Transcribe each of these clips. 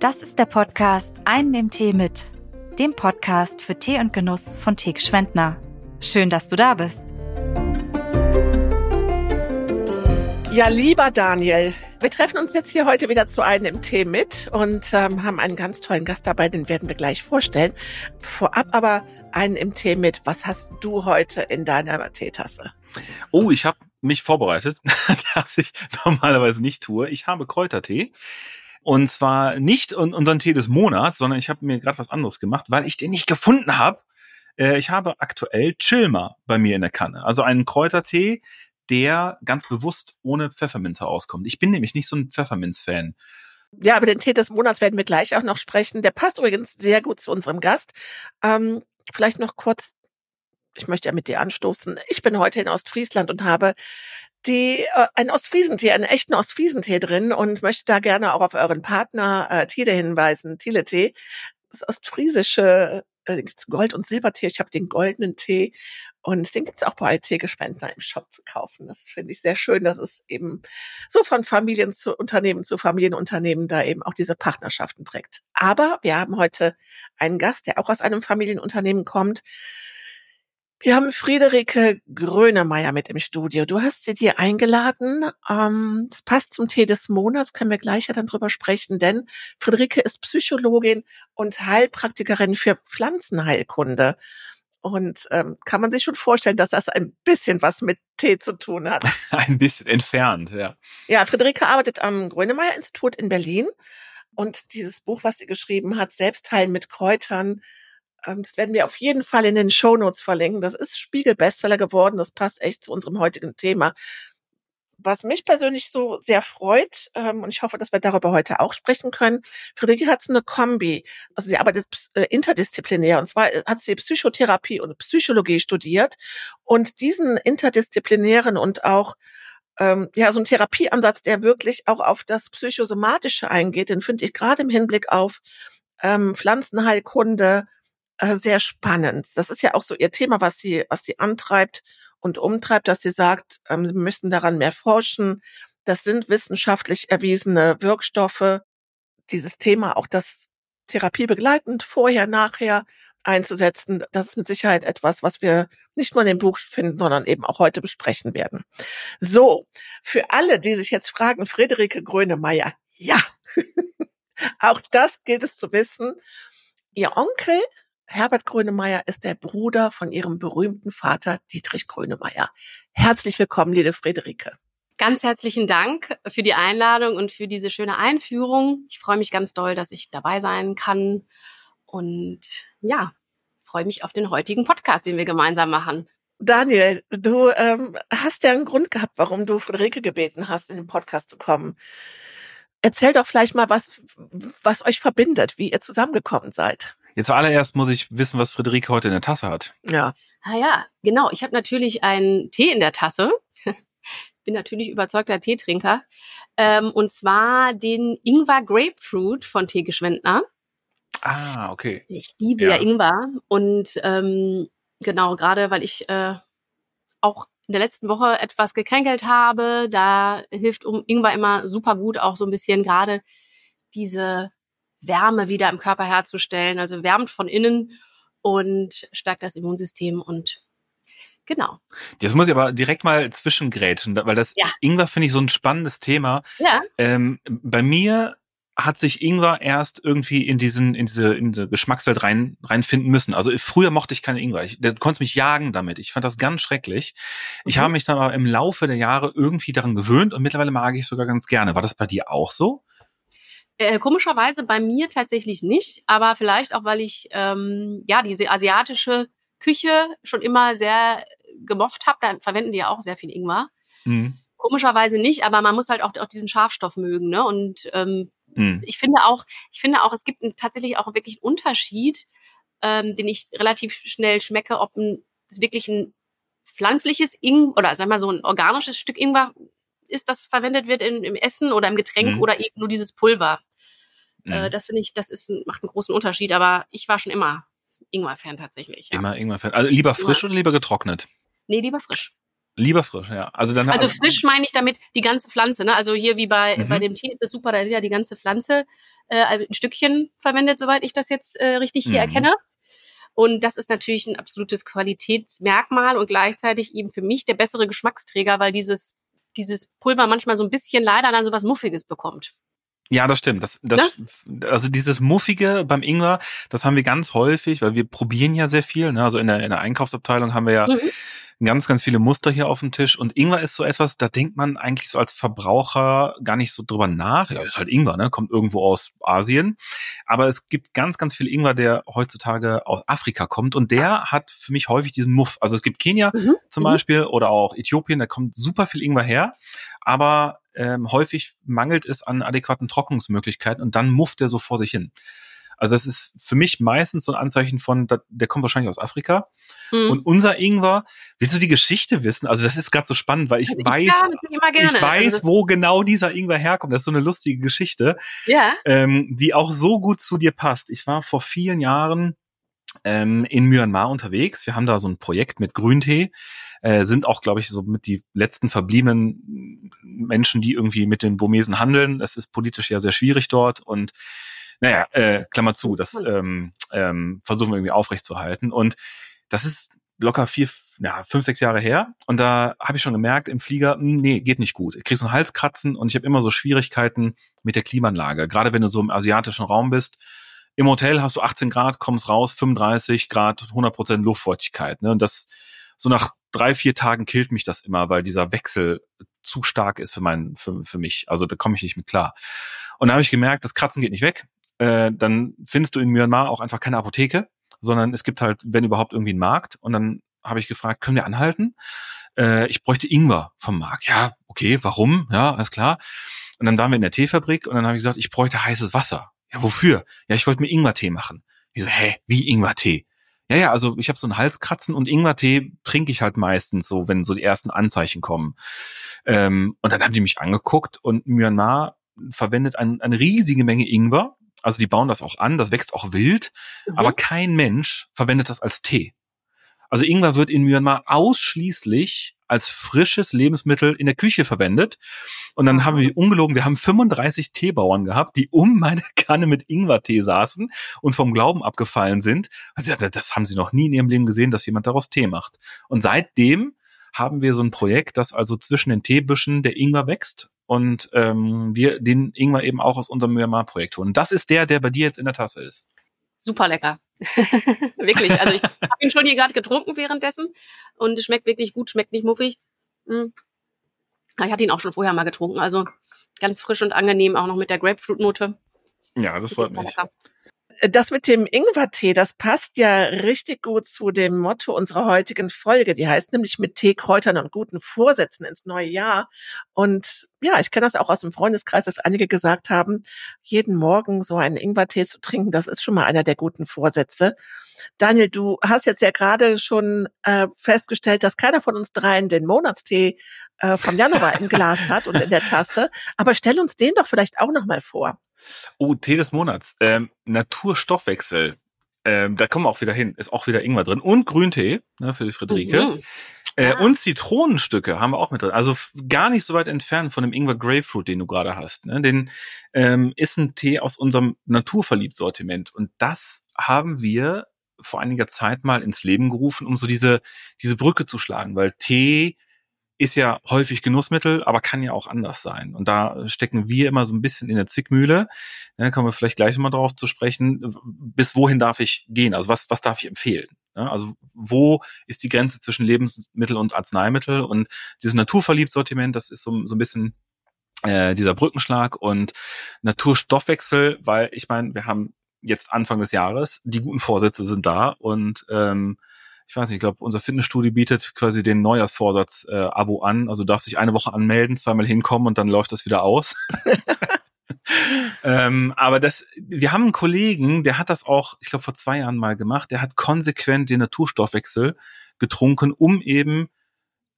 Das ist der Podcast Einen im Tee mit, dem Podcast für Tee und Genuss von Tee Schwendner. Schön, dass du da bist. Ja, lieber Daniel, wir treffen uns jetzt hier heute wieder zu einem im Tee mit und ähm, haben einen ganz tollen Gast dabei, den werden wir gleich vorstellen. Vorab aber einen im Tee mit. Was hast du heute in deiner Teetasse? Oh, ich habe mich vorbereitet, das ich normalerweise nicht tue. Ich habe Kräutertee. Und zwar nicht unseren Tee des Monats, sondern ich habe mir gerade was anderes gemacht, weil ich den nicht gefunden habe. Äh, ich habe aktuell Chilmer bei mir in der Kanne. Also einen Kräutertee, der ganz bewusst ohne Pfefferminze auskommt. Ich bin nämlich nicht so ein Pfefferminz-Fan. Ja, aber den Tee des Monats werden wir gleich auch noch sprechen. Der passt übrigens sehr gut zu unserem Gast. Ähm, vielleicht noch kurz, ich möchte ja mit dir anstoßen. Ich bin heute in Ostfriesland und habe die äh, einen Ostfriesentee, einen echten Ostfriesentee drin und möchte da gerne auch auf euren Partner äh, Tide hinweisen, Thiele Tee. Das ostfriesische, äh, gibt's Gold- und Silbertee. Ich habe den goldenen Tee und den gibt's auch bei Teegespendner im Shop zu kaufen. Das finde ich sehr schön, dass es eben so von Familien zu Unternehmen zu Familienunternehmen da eben auch diese Partnerschaften trägt. Aber wir haben heute einen Gast, der auch aus einem Familienunternehmen kommt. Wir haben Friederike Grönemeyer mit im Studio. Du hast sie dir eingeladen. Ähm, das passt zum Tee des Monats, können wir gleich ja dann drüber sprechen, denn Friederike ist Psychologin und Heilpraktikerin für Pflanzenheilkunde. Und ähm, kann man sich schon vorstellen, dass das ein bisschen was mit Tee zu tun hat. ein bisschen entfernt, ja. Ja, Friederike arbeitet am Grönemeyer Institut in Berlin. Und dieses Buch, was sie geschrieben hat, Selbstheilen mit Kräutern, das werden wir auf jeden Fall in den Show Notes verlinken. Das ist Spiegel-Bestseller geworden. Das passt echt zu unserem heutigen Thema was mich persönlich so sehr freut, ähm, und ich hoffe, dass wir darüber heute auch sprechen können, Friederike hat eine Kombi. Also sie arbeitet äh, interdisziplinär und zwar äh, hat sie Psychotherapie und Psychologie studiert und diesen interdisziplinären und auch ähm, ja so ein Therapieansatz, der wirklich auch auf das Psychosomatische eingeht, den finde ich gerade im Hinblick auf ähm, Pflanzenheilkunde äh, sehr spannend. Das ist ja auch so ihr Thema, was sie was sie antreibt und umtreibt, dass sie sagt, ähm, sie müssen daran mehr forschen. Das sind wissenschaftlich erwiesene Wirkstoffe. Dieses Thema, auch das Therapie begleitend, vorher, nachher einzusetzen, das ist mit Sicherheit etwas, was wir nicht nur in dem Buch finden, sondern eben auch heute besprechen werden. So, für alle, die sich jetzt fragen, Friederike Grönemeyer, ja, auch das gilt es zu wissen. Ihr Onkel Herbert Grönemeyer ist der Bruder von ihrem berühmten Vater Dietrich Grönemeyer. Herzlich willkommen, liebe Friederike. Ganz herzlichen Dank für die Einladung und für diese schöne Einführung. Ich freue mich ganz doll, dass ich dabei sein kann und ja, freue mich auf den heutigen Podcast, den wir gemeinsam machen. Daniel, du ähm, hast ja einen Grund gehabt, warum du Friederike gebeten hast, in den Podcast zu kommen. Erzähl doch vielleicht mal, was, was euch verbindet, wie ihr zusammengekommen seid. Jetzt zuallererst muss ich wissen, was Friederike heute in der Tasse hat. Ja. Ah ja, genau. Ich habe natürlich einen Tee in der Tasse. Bin natürlich überzeugter Teetrinker. Ähm, und zwar den Ingwer Grapefruit von Teegeschwendner. Ah, okay. Ich liebe ja, ja Ingwer. Und ähm, genau, gerade weil ich äh, auch in der letzten Woche etwas gekränkelt habe, da hilft um Ingwer immer super gut, auch so ein bisschen gerade diese Wärme wieder im Körper herzustellen. Also wärmt von innen und stärkt das Immunsystem und genau. Jetzt muss ich aber direkt mal zwischengrätschen, weil das ja. Ingwer finde ich so ein spannendes Thema. Ja. Ähm, bei mir hat sich Ingwer erst irgendwie in diesen in diese in diese Geschmackswelt rein reinfinden müssen. Also früher mochte ich keine Ingwer. Ich, du konntest mich jagen damit. Ich fand das ganz schrecklich. Ich mhm. habe mich dann aber im Laufe der Jahre irgendwie daran gewöhnt und mittlerweile mag ich sogar ganz gerne. War das bei dir auch so? Äh, komischerweise bei mir tatsächlich nicht, aber vielleicht auch, weil ich ähm, ja diese asiatische Küche schon immer sehr gemocht habe. Da verwenden die ja auch sehr viel Ingwer. Mhm. Komischerweise nicht, aber man muss halt auch, auch diesen Scharfstoff mögen. Ne? Und ähm, mhm. ich finde auch, ich finde auch, es gibt einen, tatsächlich auch wirklich einen Unterschied, ähm, den ich relativ schnell schmecke, ob ein wirklich ein pflanzliches Ingwer oder sag mal so ein organisches Stück Ingwer ist, das verwendet wird in, im Essen oder im Getränk mhm. oder eben nur dieses Pulver. Äh, mhm. das finde ich, das ist, macht einen großen Unterschied. Aber ich war schon immer Ingwer-Fan tatsächlich. Ja. Immer Ingwer-Fan. Also lieber frisch Ingwer. oder lieber getrocknet? Nee, lieber frisch. Lieber frisch, ja. Also dann also frisch meine ich damit die ganze Pflanze, ne? Also hier wie bei mhm. bei dem Tee ist das super, da ist ja die ganze Pflanze äh, ein Stückchen verwendet, soweit ich das jetzt äh, richtig hier mhm. erkenne. Und das ist natürlich ein absolutes Qualitätsmerkmal und gleichzeitig eben für mich der bessere Geschmacksträger, weil dieses dieses Pulver manchmal so ein bisschen leider dann so was Muffiges bekommt. Ja, das stimmt. Das, das, ne? Also dieses Muffige beim Ingwer, das haben wir ganz häufig, weil wir probieren ja sehr viel. Ne? Also in der, in der Einkaufsabteilung haben wir ja mhm ganz, ganz viele Muster hier auf dem Tisch. Und Ingwer ist so etwas, da denkt man eigentlich so als Verbraucher gar nicht so drüber nach. Ja, ist halt Ingwer, ne? Kommt irgendwo aus Asien. Aber es gibt ganz, ganz viel Ingwer, der heutzutage aus Afrika kommt. Und der hat für mich häufig diesen Muff. Also es gibt Kenia mhm. zum mhm. Beispiel oder auch Äthiopien, da kommt super viel Ingwer her. Aber ähm, häufig mangelt es an adäquaten Trocknungsmöglichkeiten und dann mufft er so vor sich hin. Also das ist für mich meistens so ein Anzeichen von, der kommt wahrscheinlich aus Afrika. Mhm. Und unser Ingwer, willst du die Geschichte wissen? Also das ist gerade so spannend, weil ich also ich weiß, ich weiß, also wo genau dieser Ingwer herkommt. Das ist so eine lustige Geschichte, ja. ähm, die auch so gut zu dir passt. Ich war vor vielen Jahren ähm, in Myanmar unterwegs. Wir haben da so ein Projekt mit Grüntee. Äh, sind auch, glaube ich, so mit die letzten verbliebenen Menschen, die irgendwie mit den Burmesen handeln. Es ist politisch ja sehr schwierig dort und naja, äh, Klammer zu, das ähm, ähm, versuchen wir irgendwie aufrechtzuerhalten. Und das ist locker vier, ja, fünf, sechs Jahre her. Und da habe ich schon gemerkt im Flieger, mh, hm, nee, geht nicht gut. Ich krieg so einen Halskratzen und ich habe immer so Schwierigkeiten mit der Klimaanlage. Gerade wenn du so im asiatischen Raum bist. Im Hotel hast du 18 Grad, kommst raus, 35 Grad, 100 Prozent Luftfeuchtigkeit. Ne? Und das so nach drei, vier Tagen killt mich das immer, weil dieser Wechsel zu stark ist für, mein, für, für mich. Also da komme ich nicht mit klar. Und da habe ich gemerkt, das Kratzen geht nicht weg äh, dann findest du in Myanmar auch einfach keine Apotheke, sondern es gibt halt, wenn überhaupt, irgendwie einen Markt. Und dann habe ich gefragt, können wir anhalten? Äh, ich bräuchte Ingwer vom Markt. Ja, okay, warum? Ja, alles klar. Und dann waren wir in der Teefabrik und dann habe ich gesagt, ich bräuchte heißes Wasser. Ja, wofür? Ja, ich wollte mir Ingwertee machen. Ich so, hä, wie Ingwertee? Ja, ja, also ich habe so einen Halskratzen und Ingwertee trinke ich halt meistens so, wenn so die ersten Anzeichen kommen. Ähm, und dann haben die mich angeguckt und Myanmar verwendet ein, eine riesige Menge Ingwer also die bauen das auch an, das wächst auch wild, mhm. aber kein Mensch verwendet das als Tee. Also Ingwer wird in Myanmar ausschließlich als frisches Lebensmittel in der Küche verwendet. Und dann haben wir ungelogen, wir haben 35 Teebauern gehabt, die um meine Kanne mit Ingwertee saßen und vom Glauben abgefallen sind. Also das haben sie noch nie in ihrem Leben gesehen, dass jemand daraus Tee macht. Und seitdem haben wir so ein Projekt, das also zwischen den Teebüschen der Ingwer wächst und ähm, wir den Ingwer eben auch aus unserem Myanmar-Projekt holen. Das ist der, der bei dir jetzt in der Tasse ist. Super lecker. wirklich. Also ich habe ihn schon hier gerade getrunken währenddessen und es schmeckt wirklich gut, schmeckt nicht muffig. Mhm. Ich hatte ihn auch schon vorher mal getrunken, also ganz frisch und angenehm, auch noch mit der Grapefruit-Note. Ja, das freut mich. Lecker das mit dem Ingwertee, das passt ja richtig gut zu dem Motto unserer heutigen Folge. Die heißt nämlich mit Tee, Kräutern und guten Vorsätzen ins neue Jahr. Und ja, ich kenne das auch aus dem Freundeskreis, dass einige gesagt haben, jeden Morgen so einen Ingwertee zu trinken, das ist schon mal einer der guten Vorsätze. Daniel, du hast jetzt ja gerade schon äh, festgestellt, dass keiner von uns dreien den Monatstee äh, vom Januar im Glas hat und in der Tasse. Aber stell uns den doch vielleicht auch noch mal vor. Oh, Tee des Monats. Ähm, Naturstoffwechsel. Ähm, da kommen wir auch wieder hin. Ist auch wieder Ingwer drin. Und Grüntee, ne, für die Friederike. Mhm. Äh, ah. Und Zitronenstücke haben wir auch mit drin. Also gar nicht so weit entfernt von dem Ingwer Grapefruit, den du gerade hast. Ne? Den ähm, ist ein Tee aus unserem Naturverliebt-Sortiment. Und das haben wir vor einiger Zeit mal ins Leben gerufen, um so diese, diese Brücke zu schlagen, weil Tee ist ja häufig Genussmittel, aber kann ja auch anders sein. Und da stecken wir immer so ein bisschen in der Zwickmühle. Da kommen wir vielleicht gleich mal drauf zu sprechen. Bis wohin darf ich gehen? Also was, was darf ich empfehlen? Also wo ist die Grenze zwischen Lebensmittel und Arzneimittel? Und dieses Naturverliebt-Sortiment, das ist so, so ein bisschen äh, dieser Brückenschlag und Naturstoffwechsel, weil ich meine, wir haben jetzt Anfang des Jahres, die guten Vorsätze sind da und ähm, ich weiß nicht, ich glaube, unser Fitnessstudio bietet quasi den Neujahrsvorsatz-Abo äh, an. Also darfst dich eine Woche anmelden, zweimal hinkommen und dann läuft das wieder aus. ähm, aber das, wir haben einen Kollegen, der hat das auch, ich glaube, vor zwei Jahren mal gemacht. Der hat konsequent den Naturstoffwechsel getrunken, um eben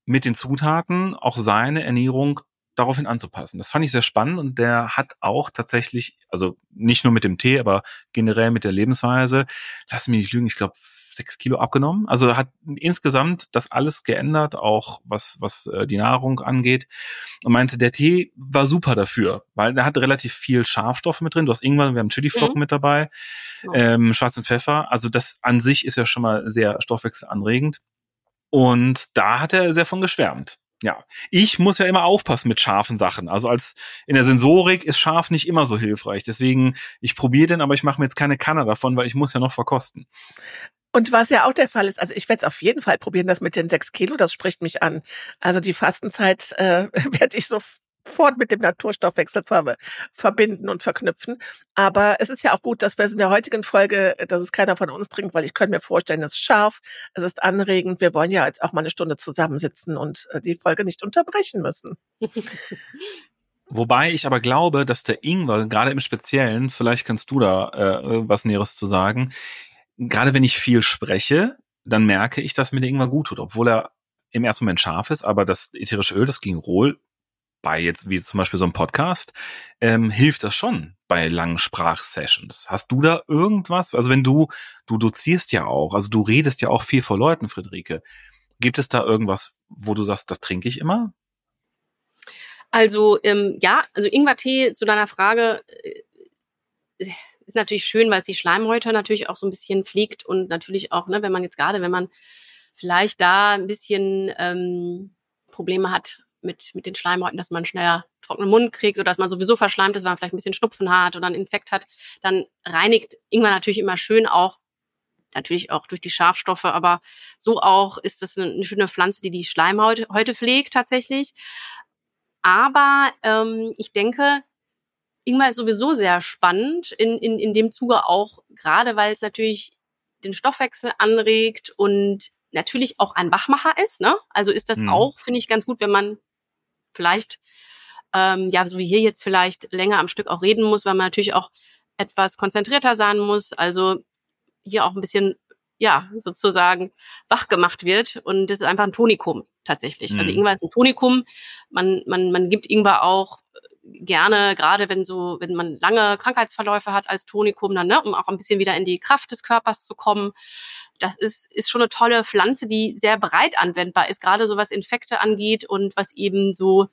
mit den Zutaten auch seine Ernährung daraufhin anzupassen. Das fand ich sehr spannend und der hat auch tatsächlich, also nicht nur mit dem Tee, aber generell mit der Lebensweise, lass mich nicht lügen, ich glaube sechs Kilo abgenommen. Also hat insgesamt das alles geändert, auch was, was äh, die Nahrung angeht. Und meinte, der Tee war super dafür, weil der hat relativ viel Schafstoffe mit drin. Du hast Ingwer, wir haben Chiliflocken mhm. mit dabei, ähm, schwarzen Pfeffer. Also das an sich ist ja schon mal sehr stoffwechselanregend. Und da hat er sehr von geschwärmt. Ja, ich muss ja immer aufpassen mit scharfen Sachen. Also als in der Sensorik ist scharf nicht immer so hilfreich. Deswegen, ich probiere den, aber ich mache mir jetzt keine Kanne davon, weil ich muss ja noch verkosten. Und was ja auch der Fall ist, also ich werde es auf jeden Fall probieren, das mit den sechs Kilo, das spricht mich an. Also die Fastenzeit äh, werde ich so sofort mit dem Naturstoffwechsel ver verbinden und verknüpfen. Aber es ist ja auch gut, dass wir es in der heutigen Folge, dass es keiner von uns trinkt, weil ich könnte mir vorstellen, es ist scharf, es ist anregend. Wir wollen ja jetzt auch mal eine Stunde zusammensitzen und äh, die Folge nicht unterbrechen müssen. Wobei ich aber glaube, dass der Ingwer, gerade im Speziellen, vielleicht kannst du da äh, was Näheres zu sagen, gerade wenn ich viel spreche, dann merke ich, dass mir der Ingwer gut tut, obwohl er im ersten Moment scharf ist, aber das ätherische Öl, das Gingerol, bei jetzt wie zum Beispiel so einem Podcast, ähm, hilft das schon bei langen Sprachsessions. Hast du da irgendwas? Also wenn du, du dozierst ja auch, also du redest ja auch viel vor Leuten, Friederike. Gibt es da irgendwas, wo du sagst, das trinke ich immer? Also ähm, ja, also Ingwertee zu deiner Frage äh, ist natürlich schön, weil es die Schleimhäute natürlich auch so ein bisschen pflegt und natürlich auch, ne, wenn man jetzt gerade, wenn man vielleicht da ein bisschen ähm, Probleme hat, mit, mit den Schleimhäuten, dass man schneller trockenen Mund kriegt oder dass man sowieso verschleimt ist, weil man vielleicht ein bisschen Schnupfen hat oder einen Infekt hat, dann reinigt Ingwer natürlich immer schön auch, natürlich auch durch die Schafstoffe, aber so auch ist das eine schöne Pflanze, die die Schleimhäute heute pflegt tatsächlich. Aber ähm, ich denke, Ingwer ist sowieso sehr spannend in, in, in dem Zuge auch, gerade weil es natürlich den Stoffwechsel anregt und natürlich auch ein Wachmacher ist. Ne? Also ist das mhm. auch, finde ich, ganz gut, wenn man vielleicht, ähm, ja, so wie hier jetzt vielleicht länger am Stück auch reden muss, weil man natürlich auch etwas konzentrierter sein muss. Also hier auch ein bisschen, ja, sozusagen wach gemacht wird. Und das ist einfach ein Tonikum tatsächlich. Also mhm. Also Ingwer ist ein Tonikum. Man, man, man gibt Ingwer auch gerne, gerade wenn so, wenn man lange Krankheitsverläufe hat als Tonikum, dann, ne, um auch ein bisschen wieder in die Kraft des Körpers zu kommen. Das ist, ist schon eine tolle Pflanze, die sehr breit anwendbar ist, gerade so was Infekte angeht und was eben so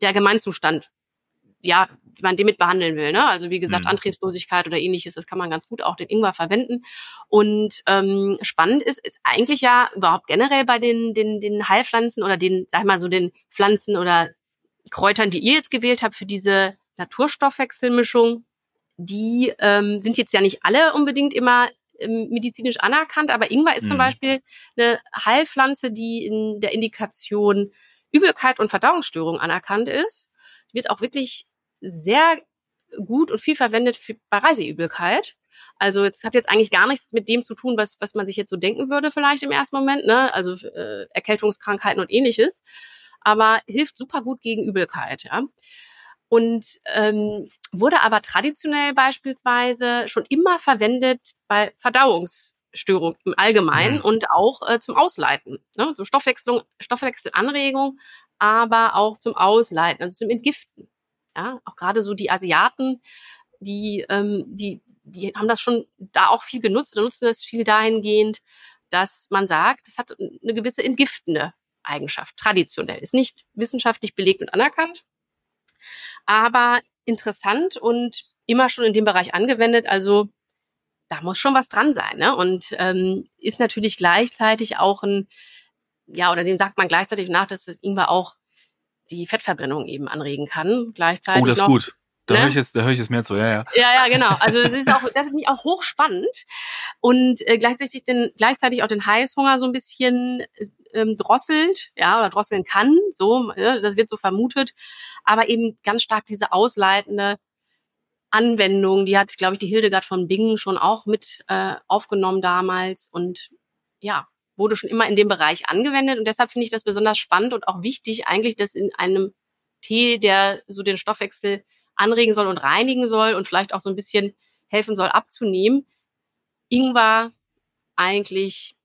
der Gemeinzustand, ja, wie man den mit behandeln will. Ne? Also wie gesagt, mhm. Antriebslosigkeit oder ähnliches, das kann man ganz gut auch den Ingwer verwenden. Und ähm, spannend ist, ist eigentlich ja überhaupt generell bei den, den, den Heilpflanzen oder den, sag ich mal so, den Pflanzen oder Kräutern, die ihr jetzt gewählt habt für diese Naturstoffwechselmischung, die ähm, sind jetzt ja nicht alle unbedingt immer ähm, medizinisch anerkannt, aber Ingwer ist mhm. zum Beispiel eine Heilpflanze, die in der Indikation Übelkeit und Verdauungsstörung anerkannt ist. Die wird auch wirklich sehr gut und viel verwendet für, bei Reiseübelkeit. Also es hat jetzt eigentlich gar nichts mit dem zu tun, was, was man sich jetzt so denken würde vielleicht im ersten Moment, ne? Also äh, Erkältungskrankheiten und ähnliches aber hilft super gut gegen Übelkeit. Ja? Und ähm, wurde aber traditionell beispielsweise schon immer verwendet bei Verdauungsstörungen im Allgemeinen mhm. und auch äh, zum Ausleiten, ne? zum Stoffwechsel, Stoffwechselanregung, aber auch zum Ausleiten, also zum Entgiften. Ja, auch gerade so die Asiaten, die, ähm, die, die haben das schon da auch viel genutzt oder nutzen das viel dahingehend, dass man sagt, es hat eine gewisse entgiftende Eigenschaft, traditionell. Ist nicht wissenschaftlich belegt und anerkannt, aber interessant und immer schon in dem Bereich angewendet. Also da muss schon was dran sein. Ne? Und ähm, ist natürlich gleichzeitig auch ein, ja, oder dem sagt man gleichzeitig nach, dass das Ingwer auch die Fettverbrennung eben anregen kann. Gleichzeitig oh, das ist gut. Da ne? höre ich jetzt, da höre ich jetzt mehr zu, ja, ja. Ja, ja, genau. Also das ist auch, das finde ich auch hochspannend und äh, gleichzeitig den, gleichzeitig auch den Heißhunger so ein bisschen ähm, drosselt, ja, oder drosseln kann, so, ja, das wird so vermutet, aber eben ganz stark diese ausleitende Anwendung, die hat, glaube ich, die Hildegard von Bingen schon auch mit äh, aufgenommen damals und ja, wurde schon immer in dem Bereich angewendet und deshalb finde ich das besonders spannend und auch wichtig eigentlich, dass in einem Tee, der so den Stoffwechsel anregen soll und reinigen soll und vielleicht auch so ein bisschen helfen soll abzunehmen, Ingwer eigentlich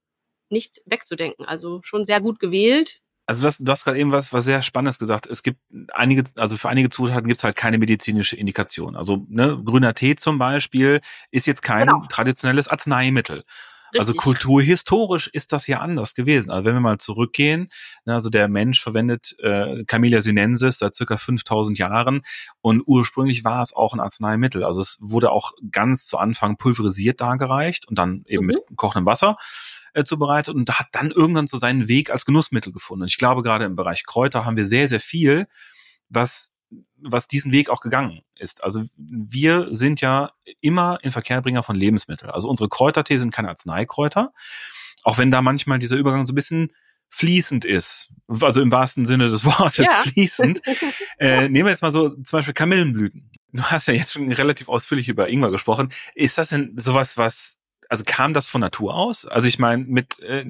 nicht wegzudenken. Also schon sehr gut gewählt. Also du hast, du hast gerade eben was, was sehr Spannendes gesagt. Es gibt einige, also für einige Zutaten gibt es halt keine medizinische Indikation. Also ne, grüner Tee zum Beispiel ist jetzt kein genau. traditionelles Arzneimittel. Also kulturhistorisch ist das ja anders gewesen. Also wenn wir mal zurückgehen, ne, also der Mensch verwendet äh, Camellia sinensis seit circa 5000 Jahren und ursprünglich war es auch ein Arzneimittel. Also es wurde auch ganz zu Anfang pulverisiert dargereicht und dann eben mhm. mit kochendem Wasser äh, zubereitet und hat dann irgendwann so seinen Weg als Genussmittel gefunden. Und ich glaube, gerade im Bereich Kräuter haben wir sehr, sehr viel, was was diesen Weg auch gegangen ist. Also wir sind ja immer in Verkehrbringer von Lebensmitteln. Also unsere Kräutertee sind keine Arzneikräuter, auch wenn da manchmal dieser Übergang so ein bisschen fließend ist. Also im wahrsten Sinne des Wortes ja. fließend. äh, nehmen wir jetzt mal so zum Beispiel Kamillenblüten. Du hast ja jetzt schon relativ ausführlich über Ingwer gesprochen. Ist das denn sowas, was also kam das von Natur aus? Also ich meine, mit, äh,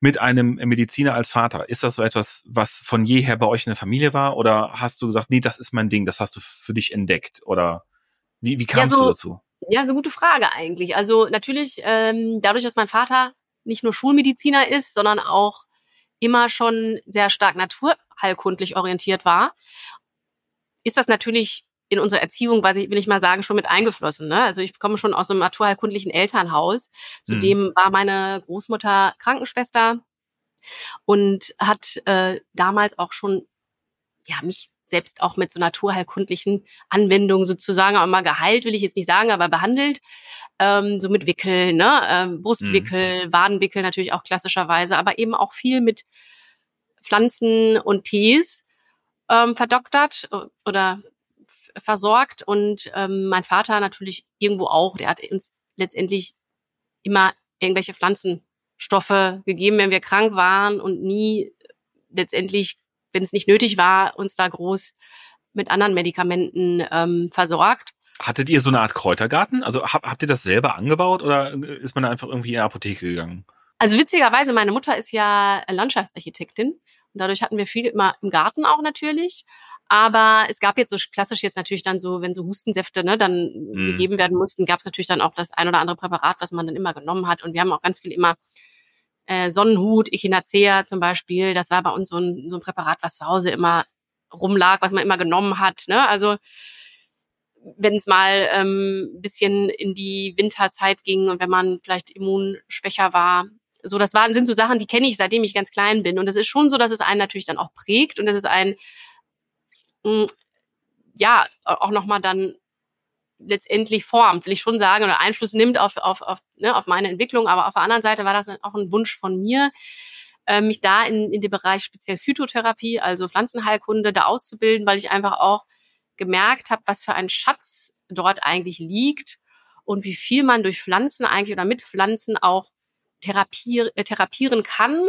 mit einem Mediziner als Vater, ist das so etwas, was von jeher bei euch in der Familie war? Oder hast du gesagt, nee, das ist mein Ding, das hast du für dich entdeckt? Oder wie, wie kamst ja, so, du dazu? Ja, eine gute Frage eigentlich. Also natürlich, ähm, dadurch, dass mein Vater nicht nur Schulmediziner ist, sondern auch immer schon sehr stark naturheilkundlich orientiert war, ist das natürlich in unsere Erziehung, weiß ich, will ich mal sagen, schon mit eingeflossen. Ne? Also ich komme schon aus einem naturheilkundlichen Elternhaus. Zudem mhm. war meine Großmutter Krankenschwester und hat äh, damals auch schon ja mich selbst auch mit so naturheilkundlichen Anwendungen sozusagen auch mal geheilt, will ich jetzt nicht sagen, aber behandelt. Ähm, so mit Wickel, ne? Ähm, Brustwickel, mhm. Wadenwickel natürlich auch klassischerweise, aber eben auch viel mit Pflanzen und Tees ähm, verdoktert oder versorgt und ähm, mein Vater natürlich irgendwo auch. Der hat uns letztendlich immer irgendwelche Pflanzenstoffe gegeben, wenn wir krank waren und nie letztendlich, wenn es nicht nötig war, uns da groß mit anderen Medikamenten ähm, versorgt. Hattet ihr so eine Art Kräutergarten? Also hab, habt ihr das selber angebaut oder ist man da einfach irgendwie in die Apotheke gegangen? Also witzigerweise, meine Mutter ist ja Landschaftsarchitektin und dadurch hatten wir viel immer im Garten auch natürlich. Aber es gab jetzt so klassisch jetzt natürlich dann so, wenn so Hustensäfte ne, dann mm. gegeben werden mussten, gab es natürlich dann auch das ein oder andere Präparat, was man dann immer genommen hat. Und wir haben auch ganz viel immer äh, Sonnenhut, Echinacea zum Beispiel. Das war bei uns so ein, so ein Präparat, was zu Hause immer rumlag, was man immer genommen hat. Ne? Also wenn es mal ähm, bisschen in die Winterzeit ging und wenn man vielleicht immunschwächer war. So, das waren, sind so Sachen, die kenne ich, seitdem ich ganz klein bin. Und es ist schon so, dass es einen natürlich dann auch prägt und dass es einen mh, ja auch nochmal dann letztendlich formt, will ich schon sagen, oder Einfluss nimmt auf, auf, auf, ne, auf meine Entwicklung. Aber auf der anderen Seite war das auch ein Wunsch von mir, äh, mich da in, in dem Bereich speziell Phytotherapie, also Pflanzenheilkunde, da auszubilden, weil ich einfach auch gemerkt habe, was für ein Schatz dort eigentlich liegt und wie viel man durch Pflanzen eigentlich oder mit Pflanzen auch therapier, äh, therapieren kann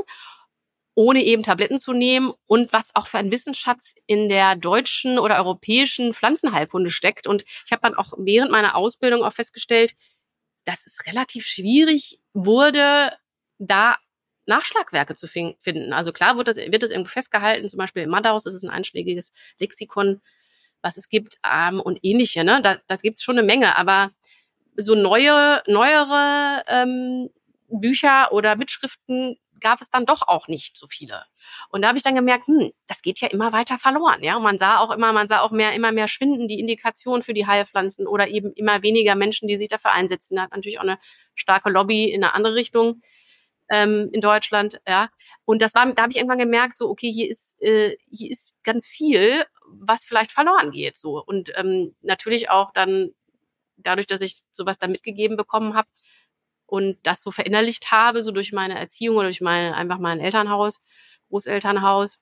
ohne eben Tabletten zu nehmen und was auch für ein Wissensschatz in der deutschen oder europäischen Pflanzenheilkunde steckt. Und ich habe dann auch während meiner Ausbildung auch festgestellt, dass es relativ schwierig wurde, da Nachschlagwerke zu finden. Also klar wird das, wird das irgendwo festgehalten, zum Beispiel im Madaus ist ein einschlägiges Lexikon, was es gibt ähm, und ähnliche. Ne? Da, da gibt es schon eine Menge, aber so neue, neuere ähm, Bücher oder Mitschriften gab es dann doch auch nicht so viele. Und da habe ich dann gemerkt, hm, das geht ja immer weiter verloren, ja. Und man sah auch immer, man sah auch mehr, immer mehr schwinden, die Indikation für die Heilpflanzen oder eben immer weniger Menschen, die sich dafür einsetzen. Da hat natürlich auch eine starke Lobby in eine andere Richtung ähm, in Deutschland, ja. Und das war, da habe ich irgendwann gemerkt, so okay, hier ist äh, hier ist ganz viel, was vielleicht verloren geht, so und ähm, natürlich auch dann dadurch, dass ich sowas da mitgegeben bekommen habe, und das so verinnerlicht habe, so durch meine Erziehung oder durch mein, einfach mein Elternhaus, Großelternhaus,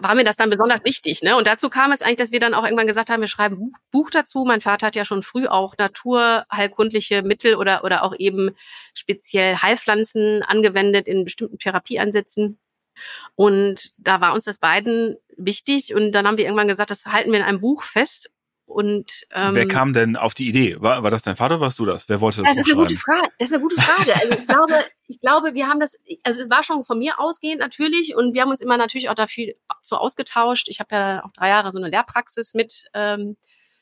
war mir das dann besonders wichtig. Ne? Und dazu kam es eigentlich, dass wir dann auch irgendwann gesagt haben, wir schreiben Buch, Buch dazu. Mein Vater hat ja schon früh auch naturheilkundliche Mittel oder, oder auch eben speziell Heilpflanzen angewendet in bestimmten Therapieansätzen. Und da war uns das beiden wichtig. Und dann haben wir irgendwann gesagt, das halten wir in einem Buch fest. Und, ähm, Wer kam denn auf die Idee? War, war das dein Vater oder warst du das? Wer wollte das? Das ist eine gute Frage. Das ist eine gute Frage. Also ich glaube, ich glaube, wir haben das, also es war schon von mir ausgehend natürlich und wir haben uns immer natürlich auch dafür so ausgetauscht. Ich habe ja auch drei Jahre so eine Lehrpraxis mit ähm,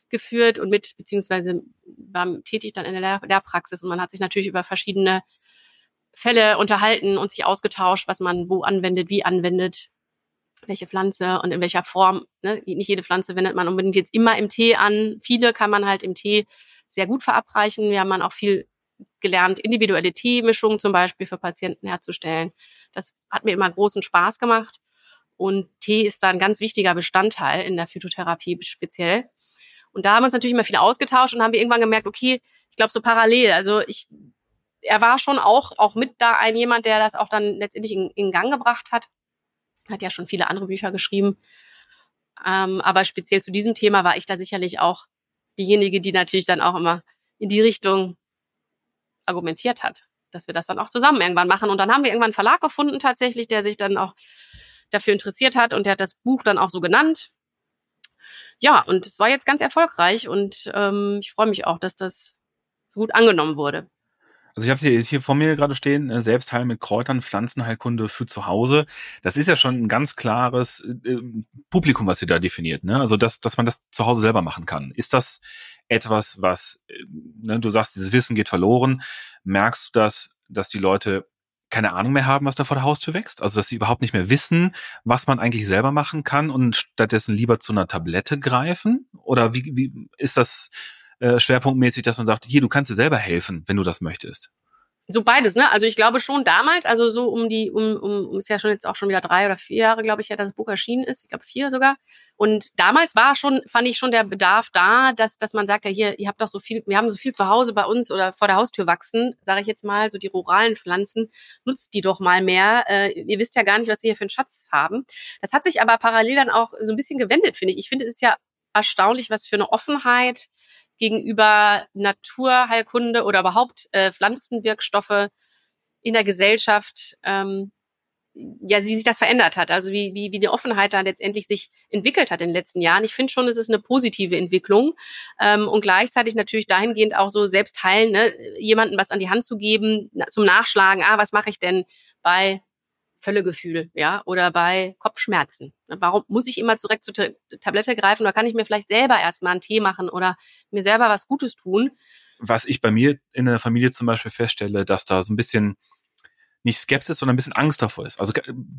geführt und mit, beziehungsweise war tätig dann in der Lehr Lehrpraxis und man hat sich natürlich über verschiedene Fälle unterhalten und sich ausgetauscht, was man wo anwendet, wie anwendet welche Pflanze und in welcher Form. Ne? Nicht jede Pflanze wendet man unbedingt jetzt immer im Tee an. Viele kann man halt im Tee sehr gut verabreichen. Wir haben dann auch viel gelernt, individuelle Teemischungen zum Beispiel für Patienten herzustellen. Das hat mir immer großen Spaß gemacht. Und Tee ist da ein ganz wichtiger Bestandteil in der Phytotherapie speziell. Und da haben wir uns natürlich immer viel ausgetauscht und haben wir irgendwann gemerkt, okay, ich glaube so parallel. Also ich, er war schon auch, auch mit da ein jemand, der das auch dann letztendlich in, in Gang gebracht hat. Hat ja schon viele andere Bücher geschrieben. Ähm, aber speziell zu diesem Thema war ich da sicherlich auch diejenige, die natürlich dann auch immer in die Richtung argumentiert hat, dass wir das dann auch zusammen irgendwann machen. Und dann haben wir irgendwann einen Verlag gefunden tatsächlich, der sich dann auch dafür interessiert hat und der hat das Buch dann auch so genannt. Ja, und es war jetzt ganz erfolgreich und ähm, ich freue mich auch, dass das so gut angenommen wurde. Also ich habe hier, hier vor mir gerade stehen, äh, Selbstheil mit Kräutern, Pflanzenheilkunde für zu Hause. Das ist ja schon ein ganz klares äh, Publikum, was sie da definiert. Ne? Also dass, dass man das zu Hause selber machen kann. Ist das etwas, was, äh, ne, du sagst, dieses Wissen geht verloren. Merkst du das, dass die Leute keine Ahnung mehr haben, was da vor der Haustür wächst? Also dass sie überhaupt nicht mehr wissen, was man eigentlich selber machen kann und stattdessen lieber zu einer Tablette greifen? Oder wie, wie ist das äh, schwerpunktmäßig, dass man sagt, hier, du kannst dir selber helfen, wenn du das möchtest? So beides, ne? Also ich glaube schon damals, also so um die, um, um, um ist ja schon jetzt auch schon wieder drei oder vier Jahre, glaube ich, ja, dass das Buch erschienen ist. Ich glaube vier sogar. Und damals war schon, fand ich schon der Bedarf da, dass, dass man sagt, ja hier, ihr habt doch so viel, wir haben so viel zu Hause bei uns oder vor der Haustür wachsen, sage ich jetzt mal, so die ruralen Pflanzen, nutzt die doch mal mehr. Äh, ihr wisst ja gar nicht, was wir hier für einen Schatz haben. Das hat sich aber parallel dann auch so ein bisschen gewendet, finde ich. Ich finde, es ist ja erstaunlich, was für eine Offenheit gegenüber Naturheilkunde oder überhaupt äh, Pflanzenwirkstoffe in der Gesellschaft, ähm, ja, wie sich das verändert hat, also wie, wie, wie die Offenheit da letztendlich sich entwickelt hat in den letzten Jahren. Ich finde schon, es ist eine positive Entwicklung ähm, und gleichzeitig natürlich dahingehend auch so selbst heilen, ne, jemandem was an die Hand zu geben, zum Nachschlagen, ah, was mache ich denn bei Völlegefühl, ja, oder bei Kopfschmerzen. Warum muss ich immer direkt zur Tablette greifen oder kann ich mir vielleicht selber erstmal einen Tee machen oder mir selber was Gutes tun? Was ich bei mir in der Familie zum Beispiel feststelle, dass da so ein bisschen nicht Skepsis, sondern ein bisschen Angst davor ist. Also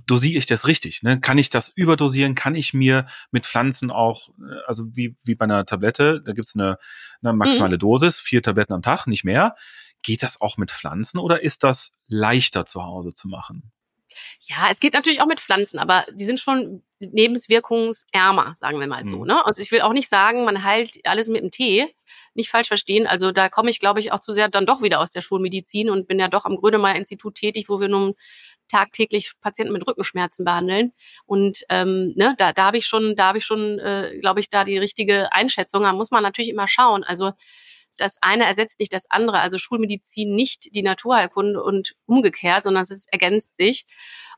dosiere ich das richtig? Ne? Kann ich das überdosieren? Kann ich mir mit Pflanzen auch, äh, also wie, wie bei einer Tablette, da gibt's eine, eine maximale mhm. Dosis, vier Tabletten am Tag, nicht mehr. Geht das auch mit Pflanzen oder ist das leichter zu Hause zu machen? Ja, es geht natürlich auch mit Pflanzen, aber die sind schon lebenswirkungsärmer, sagen wir mal so. Mhm. Ne? Und ich will auch nicht sagen, man heilt alles mit dem Tee. Nicht falsch verstehen. Also da komme ich, glaube ich, auch zu sehr dann doch wieder aus der Schulmedizin und bin ja doch am Grönemeyer-Institut tätig, wo wir nun tagtäglich Patienten mit Rückenschmerzen behandeln. Und ähm, ne, da, da habe ich schon, da habe ich schon, äh, glaube ich, da die richtige Einschätzung. Da muss man natürlich immer schauen. Also das eine ersetzt nicht das andere. Also Schulmedizin nicht die Naturheilkunde und umgekehrt, sondern es ergänzt sich.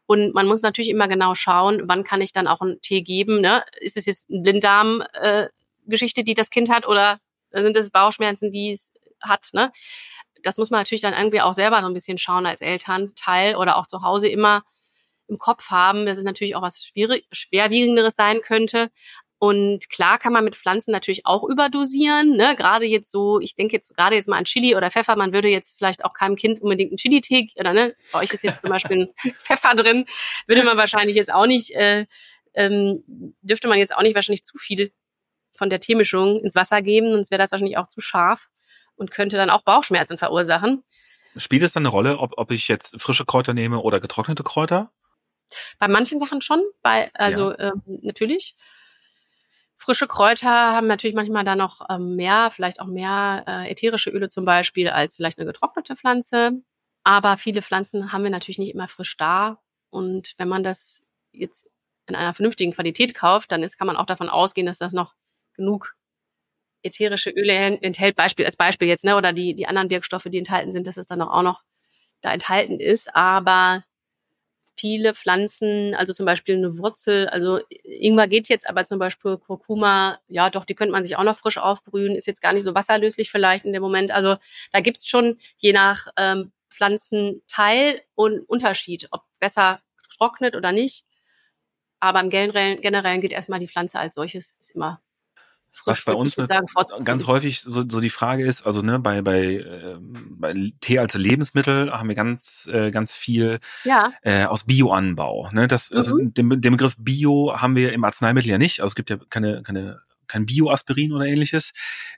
Und man muss natürlich immer genau schauen, wann kann ich dann auch einen Tee geben. Ne? Ist es jetzt eine Blinddarm-Geschichte, äh, die das Kind hat, oder sind es Bauchschmerzen, die es hat? Ne? Das muss man natürlich dann irgendwie auch selber noch ein bisschen schauen als Elternteil oder auch zu Hause immer im Kopf haben, dass es natürlich auch was schwierig, schwerwiegenderes sein könnte. Und klar kann man mit Pflanzen natürlich auch überdosieren. Ne? Gerade jetzt so, ich denke jetzt gerade jetzt mal an Chili oder Pfeffer. Man würde jetzt vielleicht auch keinem Kind unbedingt einen Chili-Tee oder ne, bei euch ist jetzt zum Beispiel ein Pfeffer drin, würde man wahrscheinlich jetzt auch nicht, äh, ähm, dürfte man jetzt auch nicht wahrscheinlich zu viel von der Teemischung ins Wasser geben, sonst wäre das wahrscheinlich auch zu scharf und könnte dann auch Bauchschmerzen verursachen. Spielt es dann eine Rolle, ob, ob ich jetzt frische Kräuter nehme oder getrocknete Kräuter? Bei manchen Sachen schon, bei, also ja. ähm, natürlich. Frische Kräuter haben natürlich manchmal da noch ähm, mehr, vielleicht auch mehr äh, ätherische Öle zum Beispiel als vielleicht eine getrocknete Pflanze. Aber viele Pflanzen haben wir natürlich nicht immer frisch da. Und wenn man das jetzt in einer vernünftigen Qualität kauft, dann ist, kann man auch davon ausgehen, dass das noch genug ätherische Öle enthält, Beispiel, als Beispiel jetzt, ne, oder die, die anderen Wirkstoffe, die enthalten sind, dass es dann auch noch da enthalten ist. Aber viele Pflanzen, also zum Beispiel eine Wurzel, also Ingwer geht jetzt, aber zum Beispiel Kurkuma, ja doch, die könnte man sich auch noch frisch aufbrühen, ist jetzt gar nicht so wasserlöslich vielleicht in dem Moment. Also da gibt's schon je nach ähm, Pflanzenteil und Unterschied, ob besser trocknet oder nicht. Aber im generellen, generellen geht erstmal die Pflanze als solches, ist immer was bei uns sagen, ganz häufig so, so die Frage ist, also ne, bei, bei, äh, bei Tee als Lebensmittel haben wir ganz, äh, ganz viel ja. äh, aus Bioanbau. Ne? Das, also mhm. also den, den Begriff Bio haben wir im Arzneimittel ja nicht. Also es gibt ja keine, keine kein Bioaspirin oder ähnliches.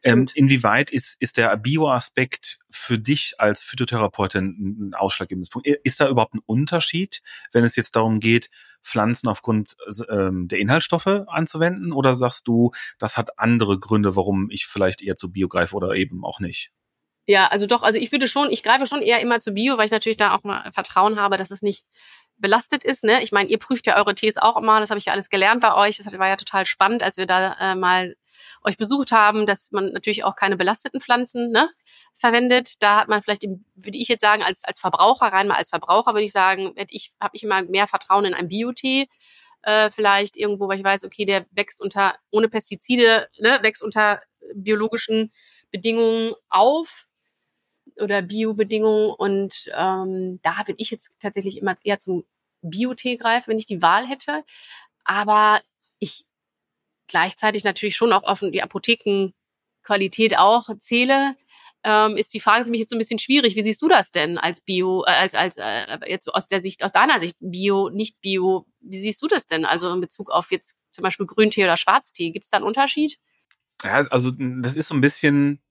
Ähm, inwieweit ist, ist der Bioaspekt für dich als Phytotherapeutin ein ausschlaggebendes Punkt? Ist da überhaupt ein Unterschied, wenn es jetzt darum geht, Pflanzen aufgrund ähm, der Inhaltsstoffe anzuwenden? Oder sagst du, das hat andere Gründe, warum ich vielleicht eher zu Bio greife oder eben auch nicht? Ja, also doch, also ich würde schon, ich greife schon eher immer zu Bio, weil ich natürlich da auch mal Vertrauen habe, dass es nicht belastet ist. Ne? Ich meine, ihr prüft ja eure Tees auch immer, das habe ich ja alles gelernt bei euch. Das war ja total spannend, als wir da äh, mal euch besucht haben, dass man natürlich auch keine belasteten Pflanzen ne, verwendet. Da hat man vielleicht, würde ich jetzt sagen, als, als Verbraucher, rein mal als Verbraucher, würde ich sagen, hätte ich, habe ich immer mehr Vertrauen in einen Biotee. Äh, vielleicht irgendwo, weil ich weiß, okay, der wächst unter, ohne Pestizide, ne, wächst unter biologischen Bedingungen auf oder Bio-Bedingungen. Und ähm, da würde ich jetzt tatsächlich immer eher zum Bio-Tee greifen, wenn ich die Wahl hätte. Aber ich gleichzeitig natürlich schon auch auf die Apothekenqualität auch zähle, ähm, ist die Frage für mich jetzt so ein bisschen schwierig. Wie siehst du das denn als Bio, äh, als als äh, jetzt aus der Sicht, aus deiner Sicht Bio, nicht Bio? Wie siehst du das denn? Also in Bezug auf jetzt zum Beispiel Grüntee oder Schwarztee, gibt es da einen Unterschied? Ja, also das ist so ein bisschen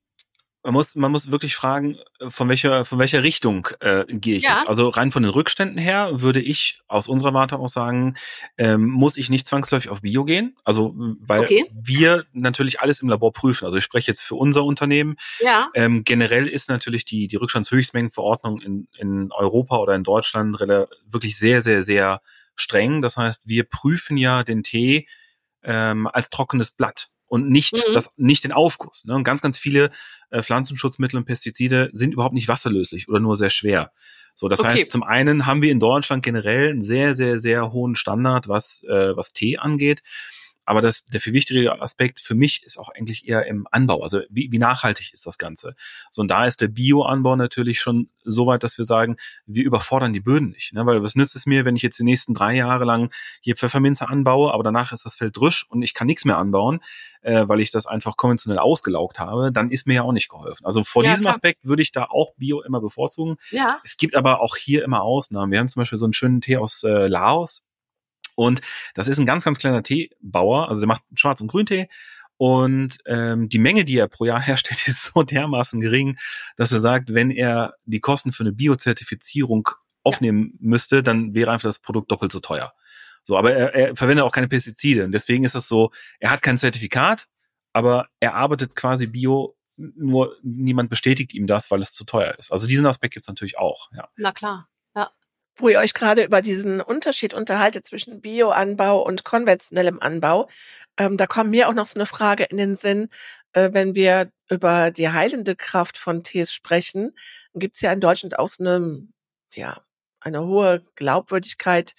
man muss, man muss wirklich fragen, äh, von welcher, von welcher Richtung äh, gehe ich ja. jetzt. Also rein von den Rückständen her würde ich aus unserer Warte auch sagen, ähm, muss ich nicht zwangsläufig auf Bio gehen. Also weil okay. wir natürlich alles im Labor prüfen. Also ich spreche jetzt für unser Unternehmen. Ja. Ähm, generell ist natürlich die, die Rückstandshöchstmengenverordnung in, in Europa oder in Deutschland wirklich sehr, sehr, sehr streng. Das heißt, wir prüfen ja den Tee ähm, als trockenes Blatt und nicht mhm. das nicht den Aufguss. Ne? Und ganz, ganz viele äh, Pflanzenschutzmittel und Pestizide sind überhaupt nicht wasserlöslich oder nur sehr schwer. So, das okay. heißt, zum einen haben wir in Deutschland generell einen sehr, sehr, sehr hohen Standard, was äh, was Tee angeht. Aber das, der viel wichtigere Aspekt für mich ist auch eigentlich eher im Anbau. Also wie, wie nachhaltig ist das Ganze? So, und da ist der Bio-Anbau natürlich schon so weit, dass wir sagen, wir überfordern die Böden nicht. Ne? Weil was nützt es mir, wenn ich jetzt die nächsten drei Jahre lang hier Pfefferminze anbaue, aber danach ist das Feld drisch und ich kann nichts mehr anbauen, äh, weil ich das einfach konventionell ausgelaugt habe, dann ist mir ja auch nicht geholfen. Also vor ja, diesem klar. Aspekt würde ich da auch Bio immer bevorzugen. Ja. Es gibt aber auch hier immer Ausnahmen. Wir haben zum Beispiel so einen schönen Tee aus äh, Laos, und das ist ein ganz, ganz kleiner Teebauer, also der macht Schwarz- und Grüntee. Und ähm, die Menge, die er pro Jahr herstellt, ist so dermaßen gering, dass er sagt, wenn er die Kosten für eine Biozertifizierung aufnehmen müsste, dann wäre einfach das Produkt doppelt so teuer. So, aber er, er verwendet auch keine Pestizide. Und deswegen ist es so, er hat kein Zertifikat, aber er arbeitet quasi bio, nur niemand bestätigt ihm das, weil es zu teuer ist. Also diesen Aspekt gibt's natürlich auch, ja. Na klar wo ihr euch gerade über diesen Unterschied unterhaltet zwischen Bioanbau und konventionellem Anbau. Ähm, da kommt mir auch noch so eine Frage in den Sinn, äh, wenn wir über die heilende Kraft von Tees sprechen, gibt es ja in Deutschland auch so eine, ja, eine hohe Glaubwürdigkeit,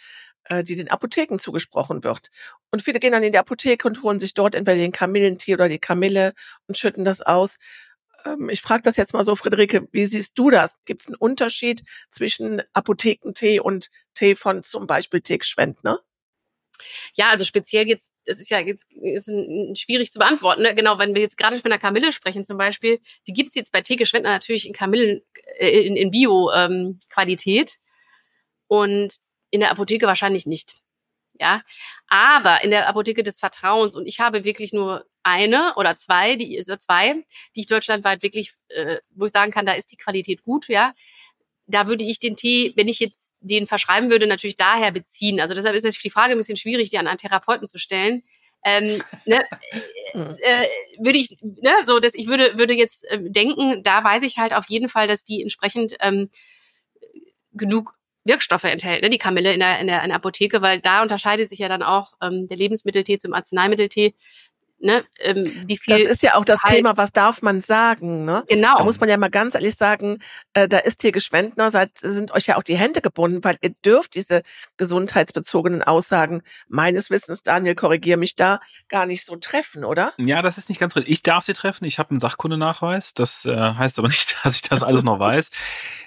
äh, die den Apotheken zugesprochen wird. Und viele gehen dann in die Apotheke und holen sich dort entweder den Kamillentee oder die Kamille und schütten das aus. Ähm, ich frage das jetzt mal so, Friederike, wie siehst du das? Gibt es einen Unterschied zwischen Apothekentee und Tee von zum Beispiel Teek Schwendner? Ja, also speziell jetzt, das ist ja jetzt, jetzt schwierig zu beantworten. Ne? Genau, wenn wir jetzt gerade von der Kamille sprechen zum Beispiel, die gibt's jetzt bei Theke Schwendner natürlich in Kamillen, äh, in, in Bio-Qualität ähm, und in der Apotheke wahrscheinlich nicht. Ja, aber in der Apotheke des Vertrauens und ich habe wirklich nur eine oder zwei, die also zwei, die ich deutschlandweit wirklich, äh, wo ich sagen kann, da ist die Qualität gut, ja. Da würde ich den Tee, wenn ich jetzt den verschreiben würde, natürlich daher beziehen. Also deshalb ist natürlich die Frage ein bisschen schwierig, die an einen Therapeuten zu stellen. Ähm, ne, hm. äh, würde ich, ne, so, dass ich würde, würde jetzt äh, denken, da weiß ich halt auf jeden Fall, dass die entsprechend ähm, genug Wirkstoffe enthält, ne, die Kamille in der, in, der, in der Apotheke, weil da unterscheidet sich ja dann auch ähm, der Lebensmitteltee zum Arzneimitteltee ne, ähm, wie viel. Das ist ja auch das halt Thema, was darf man sagen, ne? Genau. Da muss man ja mal ganz ehrlich sagen, äh, da ist hier Geschwendner, seid, sind euch ja auch die Hände gebunden, weil ihr dürft diese gesundheitsbezogenen Aussagen meines Wissens, Daniel, korrigier mich da, gar nicht so treffen, oder? Ja, das ist nicht ganz richtig. Ich darf sie treffen, ich habe einen Sachkundenachweis, das äh, heißt aber nicht, dass ich das alles noch weiß.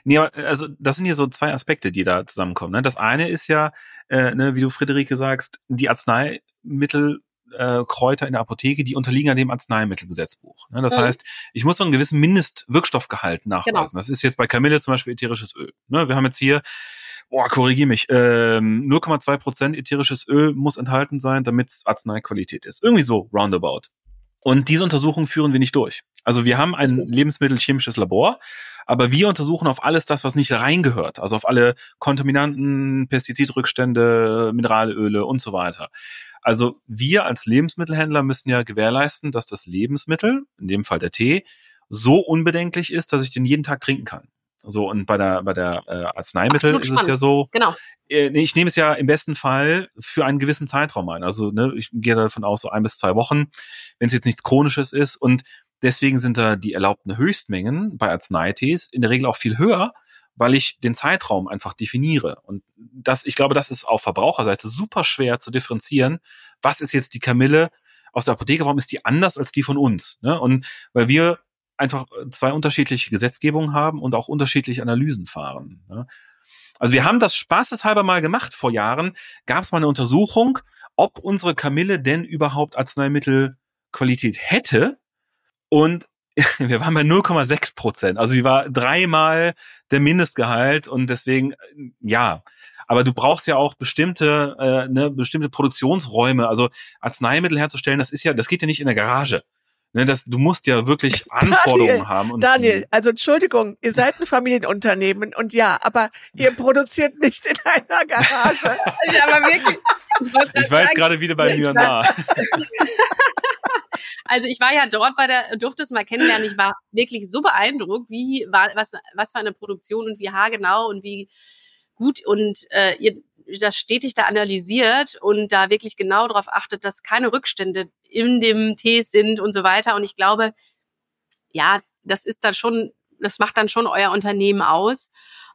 Nee, aber, also das sind hier so zwei Aspekte, die da zusammenkommen. Ne? Das eine ist ja, äh, ne, wie du Friederike sagst, die Arzneimittel äh, Kräuter in der Apotheke, die unterliegen ja dem Arzneimittelgesetzbuch. Ne? Das mhm. heißt, ich muss so einen gewissen Mindestwirkstoffgehalt nachweisen. Genau. Das ist jetzt bei Kamille zum Beispiel ätherisches Öl. Ne? Wir haben jetzt hier boah, korrigier mich, ähm, 0,2 Prozent ätherisches Öl muss enthalten sein, damit es Arzneiqualität ist. Irgendwie so, roundabout. Und diese Untersuchung führen wir nicht durch. Also wir haben ein lebensmittelchemisches Labor, aber wir untersuchen auf alles das, was nicht reingehört. Also auf alle Kontaminanten, Pestizidrückstände, Mineralöle und so weiter. Also wir als Lebensmittelhändler müssen ja gewährleisten, dass das Lebensmittel, in dem Fall der Tee, so unbedenklich ist, dass ich den jeden Tag trinken kann. So, und bei der, bei der äh, Arzneimittel Absolut ist spannend. es ja so. Genau. Äh, ich nehme es ja im besten Fall für einen gewissen Zeitraum ein. Also, ne, ich gehe davon aus, so ein bis zwei Wochen, wenn es jetzt nichts Chronisches ist. Und deswegen sind da die erlaubten Höchstmengen bei Arzneitees in der Regel auch viel höher, weil ich den Zeitraum einfach definiere. Und das, ich glaube, das ist auf Verbraucherseite super schwer zu differenzieren. Was ist jetzt die Kamille aus der Apotheke? Warum ist die anders als die von uns? Ne? Und weil wir einfach zwei unterschiedliche Gesetzgebungen haben und auch unterschiedliche Analysen fahren. Ne? Also wir haben das spaßeshalber mal gemacht vor Jahren. Gab es mal eine Untersuchung, ob unsere Kamille denn überhaupt Arzneimittelqualität hätte. Und wir waren bei 0,6 Prozent. Also sie war dreimal der Mindestgehalt und deswegen, ja. Aber du brauchst ja auch bestimmte, äh, ne, bestimmte Produktionsräume. Also Arzneimittel herzustellen, das ist ja, das geht ja nicht in der Garage. Ne, das, du musst ja wirklich Anforderungen Daniel, haben. Und Daniel, also Entschuldigung, ihr seid ein Familienunternehmen und ja, aber ihr produziert nicht in einer Garage. ja, aber wirklich. Ich, ich war jetzt gerade wieder bei Myanmar. Also ich war ja dort bei der, durfte es mal kennenlernen. Ich war wirklich so beeindruckt, wie war, was, was für eine Produktion und wie haargenau und wie gut und äh, ihr das stetig da analysiert und da wirklich genau darauf achtet, dass keine Rückstände in dem Tee sind und so weiter. Und ich glaube, ja, das ist dann schon, das macht dann schon euer Unternehmen aus.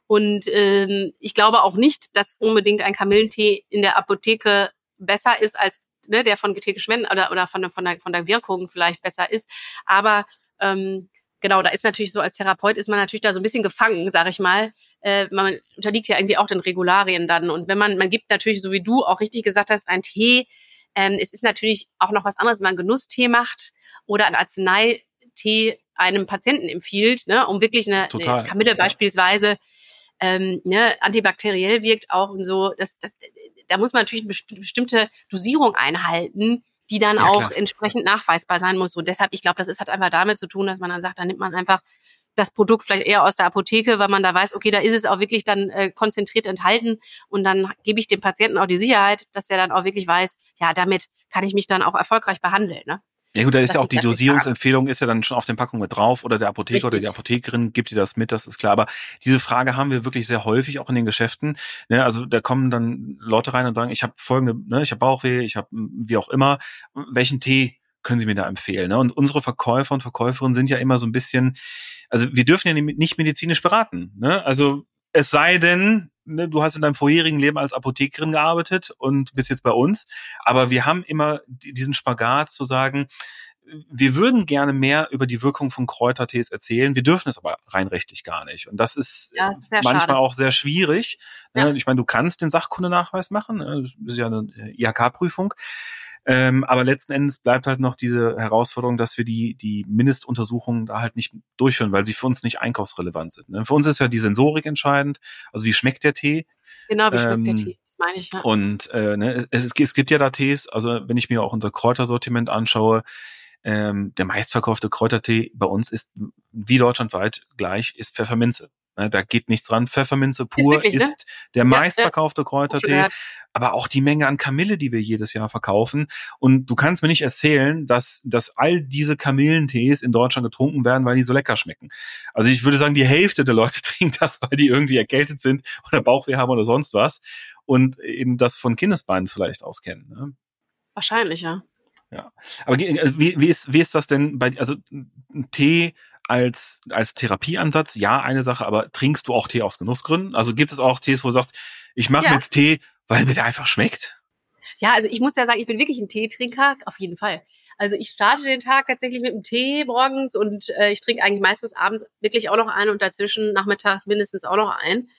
Und ähm, ich glaube auch nicht, dass unbedingt ein Kamillentee in der Apotheke besser ist als ne, der von Theke Schwenden oder, oder von, von, der, von der Wirkung vielleicht besser ist. Aber ähm, genau, da ist natürlich so, als Therapeut ist man natürlich da so ein bisschen gefangen, sag ich mal. Äh, man unterliegt ja irgendwie auch den Regularien dann. Und wenn man, man gibt natürlich, so wie du auch richtig gesagt hast, ein Tee, ähm, es ist natürlich auch noch was anderes, wenn man Genusstee macht oder ein Arzneitee einem Patienten empfiehlt, ne, um wirklich eine, Total, eine Kamille ja. beispielsweise ähm, ne, antibakteriell wirkt auch und so. Das, das, da muss man natürlich eine bestimmte Dosierung einhalten, die dann ja, auch klar. entsprechend nachweisbar sein muss. Und deshalb, ich glaube, das ist, hat einfach damit zu tun, dass man dann sagt, da nimmt man einfach das Produkt vielleicht eher aus der Apotheke, weil man da weiß, okay, da ist es auch wirklich dann äh, konzentriert enthalten und dann gebe ich dem Patienten auch die Sicherheit, dass er dann auch wirklich weiß, ja, damit kann ich mich dann auch erfolgreich behandeln. Ne? Ja gut, da ist ja auch die Dosierungsempfehlung ist ja dann schon auf den Packungen mit drauf oder der Apotheker Richtig. oder die Apothekerin gibt dir das mit, das ist klar. Aber diese Frage haben wir wirklich sehr häufig auch in den Geschäften. Ne, also da kommen dann Leute rein und sagen, ich habe folgende, ne, ich habe Bauchweh, ich habe wie auch immer, welchen Tee können Sie mir da empfehlen? Ne? Und unsere Verkäufer und Verkäuferinnen sind ja immer so ein bisschen, also wir dürfen ja nicht medizinisch beraten. Ne? Also es sei denn, ne, du hast in deinem vorherigen Leben als Apothekerin gearbeitet und bist jetzt bei uns. Aber wir haben immer diesen Spagat zu sagen, wir würden gerne mehr über die Wirkung von Kräutertees erzählen. Wir dürfen es aber rein rechtlich gar nicht. Und das ist, ja, das ist manchmal schade. auch sehr schwierig. Ne? Ja. Ich meine, du kannst den Sachkundenachweis machen. Ne? Das ist ja eine IHK-Prüfung. Ähm, aber letzten Endes bleibt halt noch diese Herausforderung, dass wir die, die Mindestuntersuchungen da halt nicht durchführen, weil sie für uns nicht einkaufsrelevant sind. Ne? Für uns ist ja die Sensorik entscheidend. Also wie schmeckt der Tee? Genau, wie schmeckt der ähm, Tee? Das meine ich, ja. Und äh, ne, es, es gibt ja da Tees, also wenn ich mir auch unser Kräutersortiment anschaue, ähm, der meistverkaufte Kräutertee bei uns ist wie deutschlandweit gleich, ist Pfefferminze. Ne, da geht nichts dran. Pfefferminze pur ist, wirklich, ne? ist der meistverkaufte ja, Kräutertee, aber auch die Menge an Kamille, die wir jedes Jahr verkaufen. Und du kannst mir nicht erzählen, dass, dass all diese Kamillentees in Deutschland getrunken werden, weil die so lecker schmecken. Also ich würde sagen, die Hälfte der Leute trinkt das, weil die irgendwie erkältet sind oder Bauchweh haben oder sonst was und eben das von Kindesbeinen vielleicht auskennen. Ne? Wahrscheinlich, ja. Ja. Aber wie, wie, ist, wie ist das denn bei, also Tee als, als Therapieansatz, ja, eine Sache, aber trinkst du auch Tee aus Genussgründen? Also gibt es auch Tees, wo du sagst, ich mache ja. mir jetzt Tee, weil mir der einfach schmeckt? Ja, also ich muss ja sagen, ich bin wirklich ein Teetrinker, auf jeden Fall. Also ich starte den Tag tatsächlich mit einem Tee morgens und äh, ich trinke eigentlich meistens abends wirklich auch noch einen und dazwischen nachmittags mindestens auch noch einen.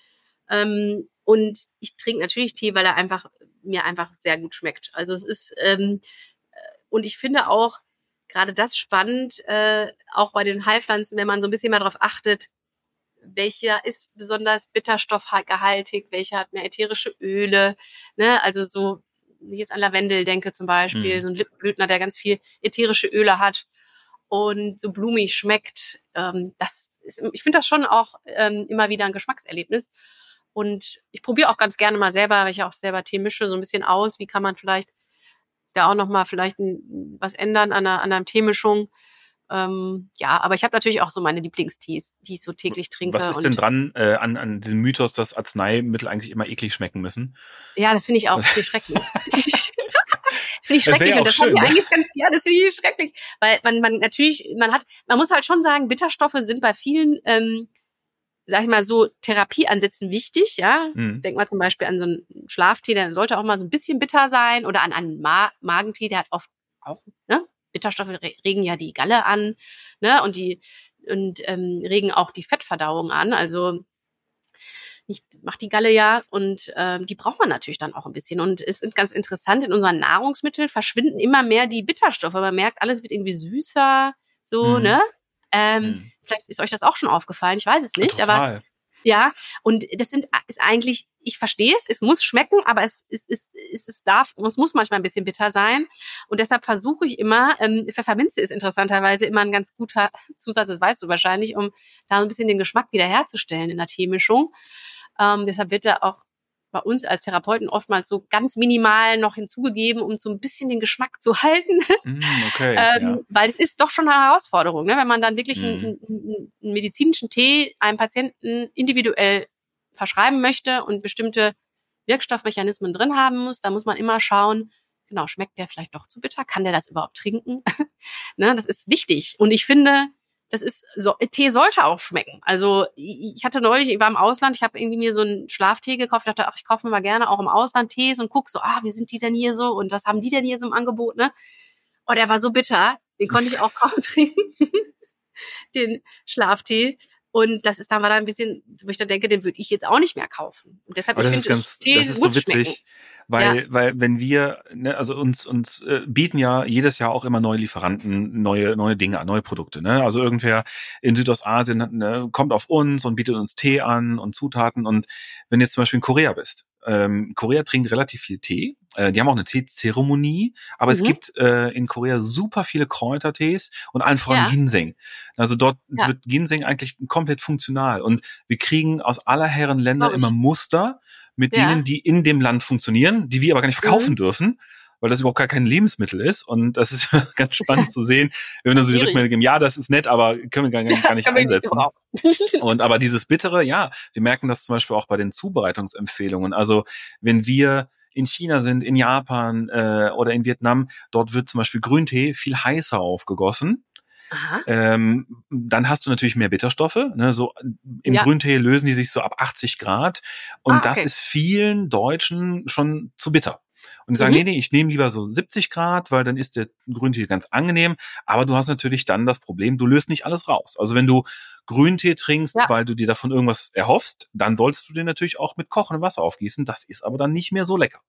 Ähm, und ich trinke natürlich Tee, weil er einfach mir einfach sehr gut schmeckt. Also es ist ähm, äh, und ich finde auch, gerade das spannend, äh, auch bei den Heilpflanzen, wenn man so ein bisschen mal darauf achtet, welcher ist besonders bitterstoffgehaltig, welcher hat mehr ätherische Öle, ne? Also so ich jetzt an Lavendel denke zum Beispiel, Mhm. so ein Lippenblütner, der ganz viel ätherische Öle hat und so blumig schmeckt. Ähm, das ist, ich finde das schon auch ähm, immer wieder ein Geschmackserlebnis. Und ich probiere auch ganz gerne mal selber, weil ich ja auch selber Tee mische, so ein bisschen aus. Wie kann man vielleicht da auch noch mal vielleicht ein, was ändern an einer, an einer Teemischung? Ähm, ja, aber ich habe natürlich auch so meine Lieblingstees, die ich so täglich trinke. Was ist und denn dran äh, an, an diesem Mythos, dass Arzneimittel eigentlich immer eklig schmecken müssen? Ja, das finde ich auch viel schrecklich. das finde ich schrecklich ja und das schön, ne? eigentlich ganz, ja, das finde ich schrecklich, weil man, man natürlich, man hat, man muss halt schon sagen, Bitterstoffe sind bei vielen, ähm, sag ich mal so, Therapieansätzen wichtig, ja. Mhm. Denk mal zum Beispiel an so einen Schlaftee, der sollte auch mal so ein bisschen bitter sein oder an einen Ma Magentee, der hat oft auch, ne? Bitterstoffe re regen ja die Galle an, ne? Und die, und ähm, regen auch die Fettverdauung an. Also nicht, macht die Galle ja und ähm, die braucht man natürlich dann auch ein bisschen. Und es ist ganz interessant, in unseren Nahrungsmitteln verschwinden immer mehr die Bitterstoffe. Man merkt, alles wird irgendwie süßer, so, Mhm. ne? Ähm, Mhm. Vielleicht ist euch das auch schon aufgefallen, ich weiß es nicht, aber Total. ja, und das sind ist eigentlich, ich verstehe es, es muss schmecken, aber es ist es, es, es darf, es muss manchmal ein bisschen bitter sein. Und deshalb versuche ich immer, ähm, Pfefferminze ist interessanterweise immer ein ganz guter Zusatz, das weißt du wahrscheinlich, um da ein bisschen den Geschmack wiederherzustellen in der Teemischung. Ähm, deshalb wird er auch bei uns als Therapeuten oftmals so ganz minimal noch hinzugegeben, um so ein bisschen den Geschmack zu halten. Mhm, okay. Ähm, ja. Weil es ist doch schon eine Herausforderung, ne? wenn man dann wirklich Mhm. einen, einen, einen medizinischen Tee einem Patienten individuell verschreiben möchte und bestimmte Wirkstoffmechanismen drin haben muss. Da muss man immer schauen, genau, schmeckt der vielleicht doch zu bitter? Kann der das überhaupt trinken? ne? Das ist wichtig. Und ich finde, das ist so, Tee sollte auch schmecken. Also ich hatte neulich, ich war im Ausland, ich habe irgendwie mir so einen Schlaftee gekauft, dachte, ach, ich kaufe mir mal gerne auch im Ausland Tees und guck so, ah, wie sind die denn hier so und was haben die denn hier so im Angebot, ne? Oh, der war so bitter, den konnte ich auch kaum trinken, den Schlaftee. Und das ist dann mal dann ein bisschen, wo ich dann denke, den würde ich jetzt auch nicht mehr kaufen. Und deshalb, Aber ich finde, ganz, Tee das ist muss so witzig, schmecken. Weil, weil wenn wir, ne, also uns, uns äh, bieten ja jedes Jahr auch immer neue Lieferanten, neue, neue Dinge an, neue Produkte. Ne? Also irgendwer in Südostasien ne, kommt auf uns und bietet uns Tee an und Zutaten. Und wenn du jetzt zum Beispiel in Korea bist, ähm, Korea trinkt relativ viel Tee. Äh, die haben auch eine Teezeremonie, aber es Mhm. gibt äh, in Korea super viele Kräutertees und allen voran Ja. Ginseng. Also dort Ja. wird Ginseng eigentlich komplett funktional. Und wir kriegen aus aller Herren Länder immer Muster mit Ja. Dingen, die in dem Land funktionieren, die wir aber gar nicht verkaufen Mhm. dürfen, weil das überhaupt gar kein Lebensmittel ist. Und das ist ganz spannend zu sehen, wenn wir dann so die. Rückmeldung geben, ja, das ist nett, aber können wir gar, gar gar nicht man einsetzen. gebrauchen. Und aber dieses Bittere, ja, wir merken das zum Beispiel auch bei den Zubereitungsempfehlungen. Also wenn wir in China sind, in Japan äh, oder in Vietnam, dort wird zum Beispiel Grüntee viel heißer aufgegossen. Ähm, dann hast du natürlich mehr Bitterstoffe. Ne? So im Ja. Grüntee lösen die sich so ab 80 Grad. Und Ah, das okay. ist vielen Deutschen schon zu bitter. Und die sagen, Mhm. nee, nee, ich nehme lieber so 70 Grad, weil dann ist der Grüntee ganz angenehm. Aber du hast natürlich dann das Problem, du löst nicht alles raus. Also wenn du Grüntee trinkst, Ja. weil du dir davon irgendwas erhoffst, dann solltest du den natürlich auch mit kochendem Wasser aufgießen. Das ist aber dann nicht mehr so lecker.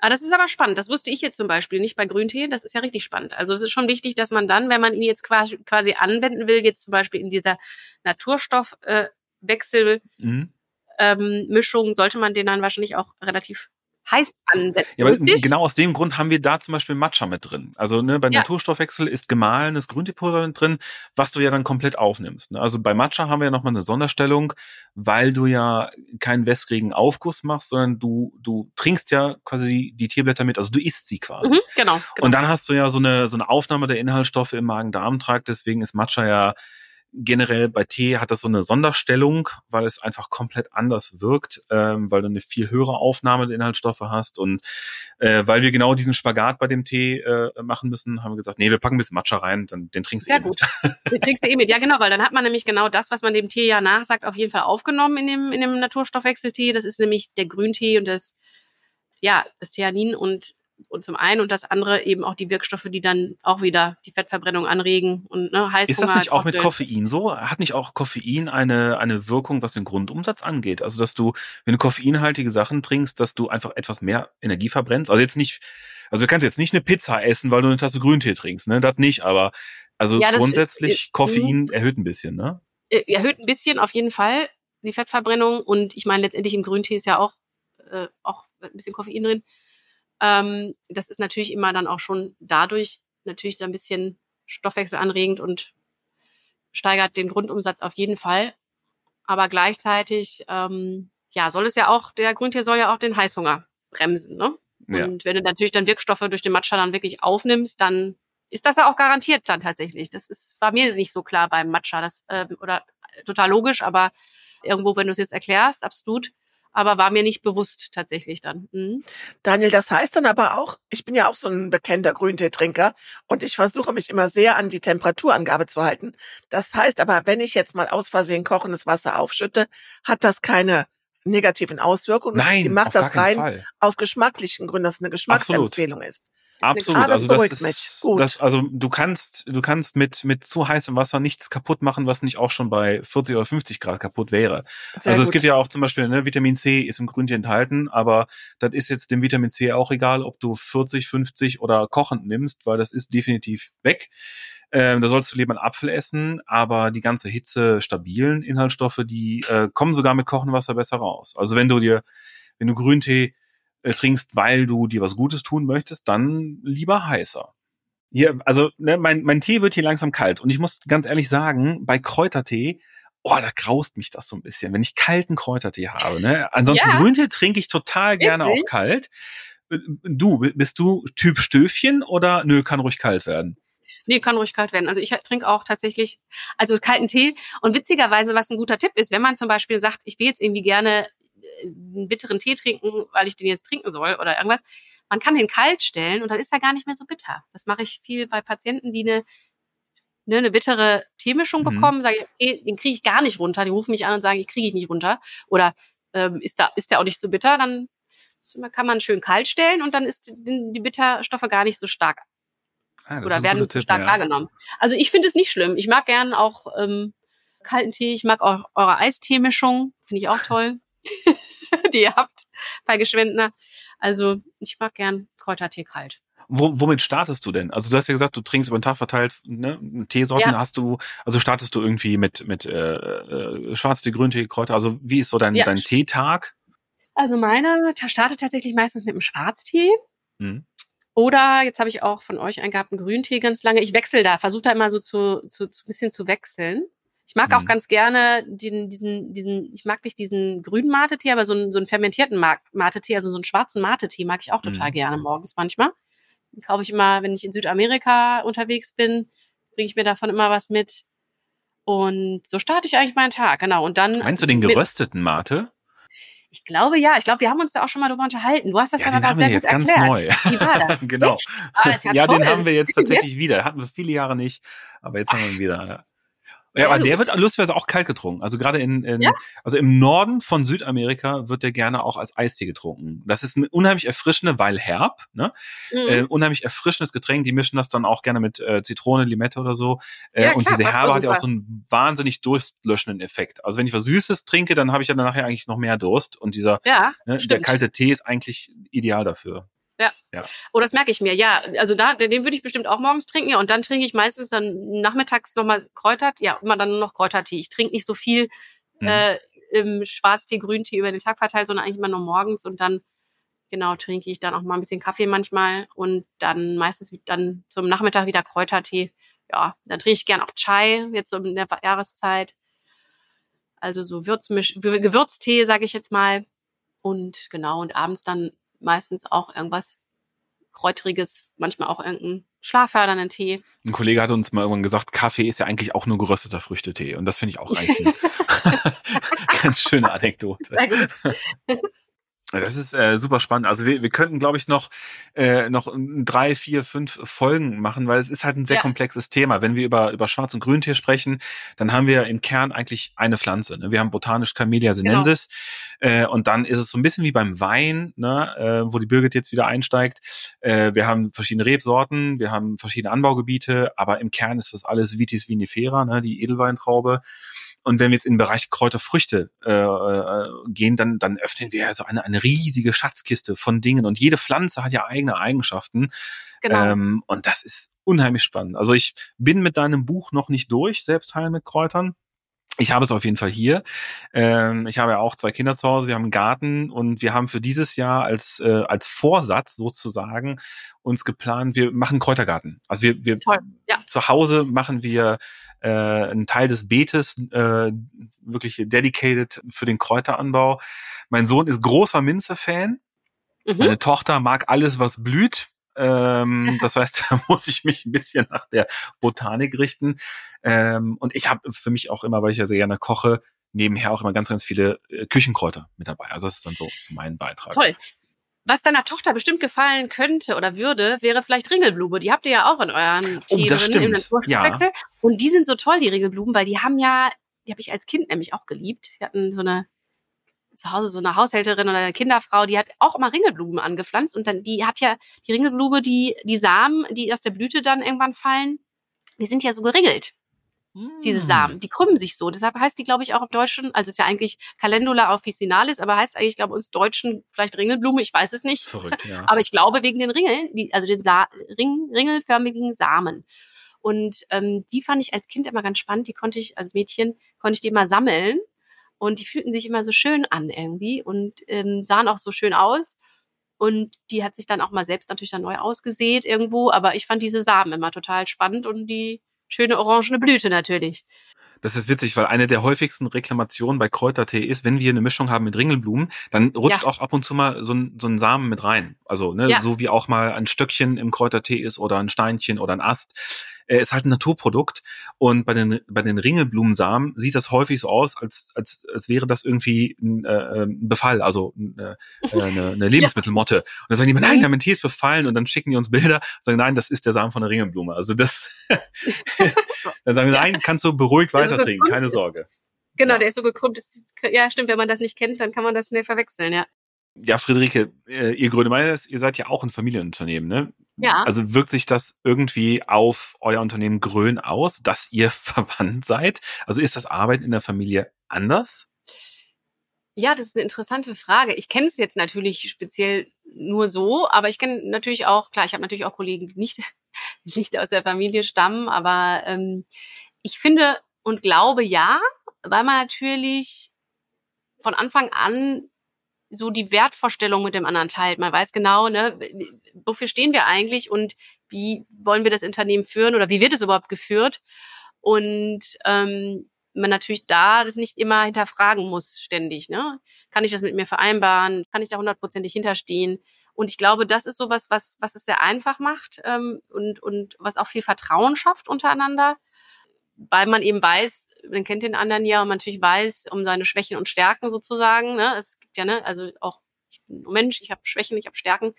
Ah, das ist aber spannend. Das wusste ich jetzt zum Beispiel nicht bei Grüntee. Das ist ja richtig spannend. Also es ist schon wichtig, dass man dann, wenn man ihn jetzt quasi, quasi anwenden will, jetzt zum Beispiel in dieser Naturstoffwechsel äh, Mhm. ähm, sollte man den dann wahrscheinlich auch relativ heiß ansetzen. Ja, genau aus dem Grund haben wir da zum Beispiel Matcha mit drin. Also ne, beim Ja. Naturstoffwechsel ist gemahlenes Grünteepulver mit drin, was du ja dann komplett aufnimmst. Ne? Also bei Matcha haben wir ja nochmal eine Sonderstellung, weil du ja keinen wässrigen Aufguss machst, sondern du, du trinkst ja quasi die Teeblätter mit, also du isst sie quasi. Mhm, genau. genau. Und dann hast du ja so eine, so eine Aufnahme der Inhaltsstoffe im Magen-Darm-Trakt. Deswegen ist Matcha ja generell bei Tee hat das so eine Sonderstellung, weil es einfach komplett anders wirkt, ähm, weil du eine viel höhere Aufnahme der Inhaltsstoffe hast. Und äh, weil wir genau diesen Spagat bei dem Tee äh, machen müssen, haben wir gesagt, nee, wir packen ein bisschen Matcha rein, dann den trinkst du Sehr eh mit. gut. Den kriegst du eh mit. Ja, genau, weil dann hat man nämlich genau das, was man dem Tee ja nachsagt, auf jeden Fall aufgenommen in dem, in dem Naturstoffwechseltee. Das ist nämlich der Grüntee und das, ja, das Theanin und, und zum einen und das andere eben auch die Wirkstoffe, die dann auch wieder die Fettverbrennung anregen und ne, Heißhunger. Ist das nicht auch mit. Koffein so? Hat nicht auch Koffein eine, eine Wirkung, was den Grundumsatz angeht? Also, dass du, wenn du koffeinhaltige Sachen trinkst, dass du einfach etwas mehr Energie verbrennst? Also jetzt nicht, also du kannst jetzt nicht eine Pizza essen, weil du eine Tasse Grüntee trinkst, ne? Das nicht, aber also Ja, grundsätzlich äh, Koffein erhöht ein bisschen, ne? Äh, erhöht ein bisschen auf jeden Fall die Fettverbrennung und ich meine letztendlich im Grüntee ist ja auch äh, auch ein bisschen Koffein drin. Ähm, das ist natürlich immer dann auch schon dadurch natürlich so ein bisschen stoffwechselanregend und steigert den Grundumsatz auf jeden Fall. Aber gleichzeitig, ähm, ja, soll es ja auch, der Grüntee soll ja auch den Heißhunger bremsen, ne? Ja. Und wenn du natürlich dann Wirkstoffe durch den Matcha dann wirklich aufnimmst, dann ist das ja auch garantiert dann tatsächlich. Das ist, war mir nicht so klar beim Matcha, das, äh, oder total logisch, aber irgendwo, wenn du es jetzt erklärst, absolut aber war mir nicht bewusst tatsächlich dann. Mhm. Daniel, das heißt dann aber auch, ich bin ja auch so ein bekannter Grünteetrinker und ich versuche mich immer sehr an die Temperaturangabe zu halten. Das heißt aber, wenn ich jetzt mal aus Versehen kochendes Wasser aufschütte, hat das keine negativen Auswirkungen. Nein, die macht das rein Fall. aus geschmacklichen Gründen, dass es eine Geschmacksempfehlung Absolut. ist. Absolut. Ah, das also das ist, mich. Gut. Das, also du kannst, du kannst mit mit zu heißem Wasser nichts kaputt machen, was nicht auch schon bei 40 oder 50 Grad kaputt wäre. Sehr also es gut. gibt ja auch zum Beispiel ne, Vitamin C ist im Grüntee enthalten, aber das ist jetzt dem Vitamin C auch egal, ob du 40, 50 oder kochend nimmst, weil das ist definitiv weg. Ähm, da sollst du lieber einen Apfel essen, aber die ganze Hitze stabilen Inhaltsstoffe, die äh, kommen sogar mit kochendem Wasser besser raus. Also wenn du dir, wenn du Grüntee äh, trinkst, weil du dir was Gutes tun möchtest, dann lieber heißer. Hier, also ne, mein, mein Tee wird hier langsam kalt und ich muss ganz ehrlich sagen, bei Kräutertee, oh, da graust mich das so ein bisschen, wenn ich kalten Kräutertee habe. Ne? Ansonsten Ja. Grüntee trinke ich total gerne Wirklich? auch kalt. Äh, Du, bist du Typ Stöfchen oder nö, kann ruhig kalt werden? Nee, kann ruhig kalt werden. Also ich trinke auch tatsächlich, also kalten Tee. Und witzigerweise, was ein guter Tipp ist, wenn man zum Beispiel sagt, ich will jetzt irgendwie gerne einen bitteren Tee trinken, weil ich den jetzt trinken soll oder irgendwas, man kann den kalt stellen und dann ist er gar nicht mehr so bitter. Das mache ich viel bei Patienten, die eine, ne, eine bittere Teemischung Mhm. bekommen, sage ich, okay, den kriege ich gar nicht runter. Die rufen mich an und sagen, ich kriege ich nicht runter. Oder ähm, ist, da, ist der auch nicht so bitter, dann kann man schön kalt stellen und dann ist die, die Bitterstoffe gar nicht so stark Ah, oder werden guter nicht so Tipp, stark ja. wahrgenommen. Also ich finde es nicht schlimm. Ich mag gern auch ähm, kalten Tee. Ich mag auch eure Eisteemischung. Finde ich auch toll. die ihr habt bei Geschwendner. Also ich mag gern Kräutertee kalt. Wo, womit startest du denn? Also du hast ja gesagt, du trinkst über den Tag verteilt ne, Teesorten. Ja. Hast du, also startest du irgendwie mit mit äh, äh, Schwarztee, Grüntee, Kräuter? Also wie ist so dein Ja. dein Teetag? Also meiner ta- startet tatsächlich meistens mit einem Schwarztee. Hm. Oder jetzt habe ich auch von euch einen gehabt, einen Grüntee ganz lange. Ich wechsle da, versuche da immer so zu, zu, zu ein bisschen zu wechseln. Ich mag auch Mhm. ganz gerne den, diesen, diesen, ich mag nicht diesen grünen Mate-Tee, aber so einen, so einen fermentierten Ma- Mate-Tee, also so einen schwarzen Mate-Tee mag ich auch total Mhm. gerne morgens manchmal. Den kaufe ich immer, wenn ich in Südamerika unterwegs bin, bringe ich mir davon immer was mit. Und so starte ich eigentlich meinen Tag, genau. Und dann. Meinst du den gerösteten Mate? Ich glaube ja. Ich glaube, wir haben uns da auch schon mal drüber unterhalten. Du hast das Ja, aber wir sehr jetzt gut ganz erklärt. neu. Wie war das? Genau. Ah, das ja, ja, den haben wir Jetzt? tatsächlich wieder. Hatten wir viele Jahre nicht, aber jetzt haben wir ihn wieder. Ja. Aber der wird lustigerweise auch kalt getrunken. Also gerade in, in Ja? also im Norden von Südamerika wird der gerne auch als Eistee getrunken. Das ist ein unheimlich erfrischende, weil herb, ne? Mhm. Äh, unheimlich erfrischendes Getränk. Die mischen das dann auch gerne mit äh, Zitrone, Limette oder so. Äh, Ja, und klar, diese Herbe hat ja auch so einen wahnsinnig durstlöschenden Effekt. Also wenn ich was Süßes trinke, dann habe ich ja dann nachher eigentlich noch mehr Durst. Und dieser ja, ne, der kalte Tee ist eigentlich ideal dafür. Oh, das merke ich mir. Ja, also da, den würde ich bestimmt auch morgens trinken. Ja, und dann trinke ich meistens dann nachmittags nochmal Kräutert. Ja, immer dann nur noch Kräutertee. Ich trinke nicht so viel Mhm. äh, im Schwarztee, Grüntee über den Tag verteilt, sondern eigentlich immer nur morgens. Und dann, genau, trinke ich dann auch mal ein bisschen Kaffee manchmal. Und dann meistens dann zum Nachmittag wieder Kräutertee. Ja, dann trinke ich gern auch Chai, jetzt so in der Jahreszeit. Also so Würzmisch, Gewürztee, sage ich jetzt mal. Und genau, und abends dann meistens auch irgendwas Kräuteriges, manchmal auch irgendeinen schlaffördernden Tee. Ein Kollege hat uns mal irgendwann gesagt, Kaffee ist ja eigentlich auch nur gerösteter Früchtetee. Und das finde ich auch eigentlich eine ganz schöne Anekdote. Sehr gut. Das ist äh, super spannend. Also wir, wir könnten, glaube ich, noch, äh, noch drei, vier, fünf Folgen machen, weil es ist halt ein sehr Ja. komplexes Thema. Wenn wir über, über Schwarz- und Grüntee sprechen, dann haben wir im Kern eigentlich eine Pflanze. Ne? Wir haben botanisch Camellia sinensis äh, und dann ist es so ein bisschen wie beim Wein, ne? äh, wo die Birgit jetzt wieder einsteigt. Äh, wir haben verschiedene Rebsorten, wir haben verschiedene Anbaugebiete, aber im Kern ist das alles Vitis vinifera, ne? die Edelweintraube. Und wenn wir jetzt in den Bereich Kräuterfrüchte äh, äh, gehen, dann, dann öffnen wir also eine, eine riesige Schatzkiste von Dingen. Und jede Pflanze hat ja eigene Eigenschaften. Genau. Ähm, und das ist unheimlich spannend. Also ich bin mit deinem Buch noch nicht durch, Selbstheilen mit Kräutern. Ich habe es auf jeden Fall hier. Ähm, ich habe ja auch zwei Kinder zu Hause, wir haben einen Garten und wir haben für dieses Jahr als, äh, als Vorsatz sozusagen uns geplant, wir machen Kräutergarten. Also wir, wir Toll, ja. zu Hause machen wir äh, einen Teil des Beetes äh, wirklich dedicated für den Kräuteranbau. Mein Sohn ist großer Minze-Fan. Mhm. Meine Tochter mag alles, was blüht. Ähm, das heißt, da muss ich mich ein bisschen nach der Botanik richten. Ähm, und ich habe für mich auch immer, weil ich ja sehr gerne koche, nebenher auch immer ganz, ganz viele äh, Küchenkräuter mit dabei. Also das ist dann so, so mein Beitrag. Toll. Was deiner Tochter bestimmt gefallen könnte oder würde, wäre vielleicht Ringelblume. Die habt ihr ja auch in euren Oh, Tee das drin, im stimmt. Naturstoffwechsel. Und die sind so toll, die Ringelblumen, weil die haben ja, die habe ich als Kind nämlich auch geliebt. Wir hatten so eine zu Hause so eine Haushälterin oder eine Kinderfrau, die hat auch immer Ringelblumen angepflanzt und dann die hat ja die Ringelblume, die die Samen, die aus der Blüte dann irgendwann fallen, die sind ja so geringelt diese Hm. Samen. Die krümmen sich so. Deshalb heißt die, glaube ich, auch im Deutschen, also ist ja eigentlich Calendula officinalis, aber heißt eigentlich, glaube ich, uns Deutschen vielleicht Ringelblume, ich weiß es nicht. Verrückt, ja. Aber ich glaube wegen den Ringeln, die, also den Sa Ring, ringelförmigen Samen. Und ähm, die fand ich als Kind immer ganz spannend. Die konnte ich, als Mädchen, konnte ich die immer sammeln. Und die fühlten sich immer so schön an irgendwie und ähm, sahen auch so schön aus. Und die hat sich dann auch mal selbst natürlich dann neu ausgesät irgendwo. Aber ich fand diese Samen immer total spannend und die schöne orangene Blüte natürlich. Das ist witzig, weil eine der häufigsten Reklamationen bei Kräutertee ist, wenn wir eine Mischung haben mit Ringelblumen, dann rutscht Ja. auch ab und zu mal so ein, so ein Samen mit rein. Also, ne, Ja. so wie auch mal ein Stöckchen im Kräutertee ist oder ein Steinchen oder ein Ast. Äh, ist halt ein Naturprodukt. Und bei den, bei den Ringelblumensamen sieht das häufig so aus, als, als, als wäre das irgendwie ein, äh, ein Befall, also äh, eine, eine Lebensmittelmotte. Und dann sagen die, immer, nein, Mhm. mein Tee ist befallen. Und dann schicken die uns Bilder und sagen, nein, das ist der Samen von der Ringelblume. Also das, dann sagen wir, Ja. nein, kannst du beruhigt Also weiter trinken, keine ist- Sorge. Genau, Ja. der ist so gekrümmt. Ist, ja, stimmt, wenn man das nicht kennt, dann kann man das schnell verwechseln, ja. Ja, Friederike, äh, ihr Grönemeyer, ihr seid ja auch ein Familienunternehmen, ne? Ja. Also wirkt sich das irgendwie auf euer Unternehmen Grön aus, dass ihr verwandt seid? Also ist das Arbeiten in der Familie anders? Ja, das ist eine interessante Frage. Ich kenne es jetzt natürlich speziell nur so, aber ich kenne natürlich auch, klar, ich habe natürlich auch Kollegen, die nicht, nicht aus der Familie stammen, aber ähm, ich finde und glaube ja, weil man natürlich von Anfang an so die Wertvorstellung mit dem anderen teilt. Man weiß genau, ne, wofür stehen wir eigentlich und wie wollen wir das Unternehmen führen oder wie wird es überhaupt geführt? Und ähm, man natürlich da das nicht immer hinterfragen muss ständig. Ne? Kann ich das mit mir vereinbaren? Kann ich da hundertprozentig hinterstehen? Und ich glaube, das ist sowas, was, was es sehr einfach macht ähm, und, und was auch viel Vertrauen schafft untereinander, weil man eben weiß, man kennt den anderen ja und man natürlich weiß um seine Schwächen und Stärken sozusagen. Ne? Es gibt ja, ne, also auch, ich bin ein Mensch, ich habe Schwächen, ich habe Stärken.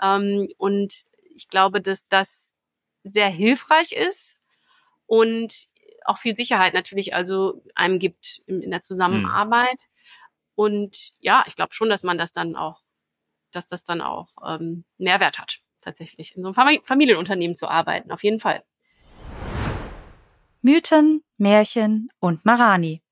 Ähm, und ich glaube, dass das sehr hilfreich ist und auch viel Sicherheit natürlich also einem gibt in, in der Zusammenarbeit. Und ja, ich glaube schon, dass man das dann auch, dass das dann auch ähm, Mehrwert hat, tatsächlich, in so einem Fam Familienunternehmen zu arbeiten, auf jeden Fall. Mythen, Märchen und Marani.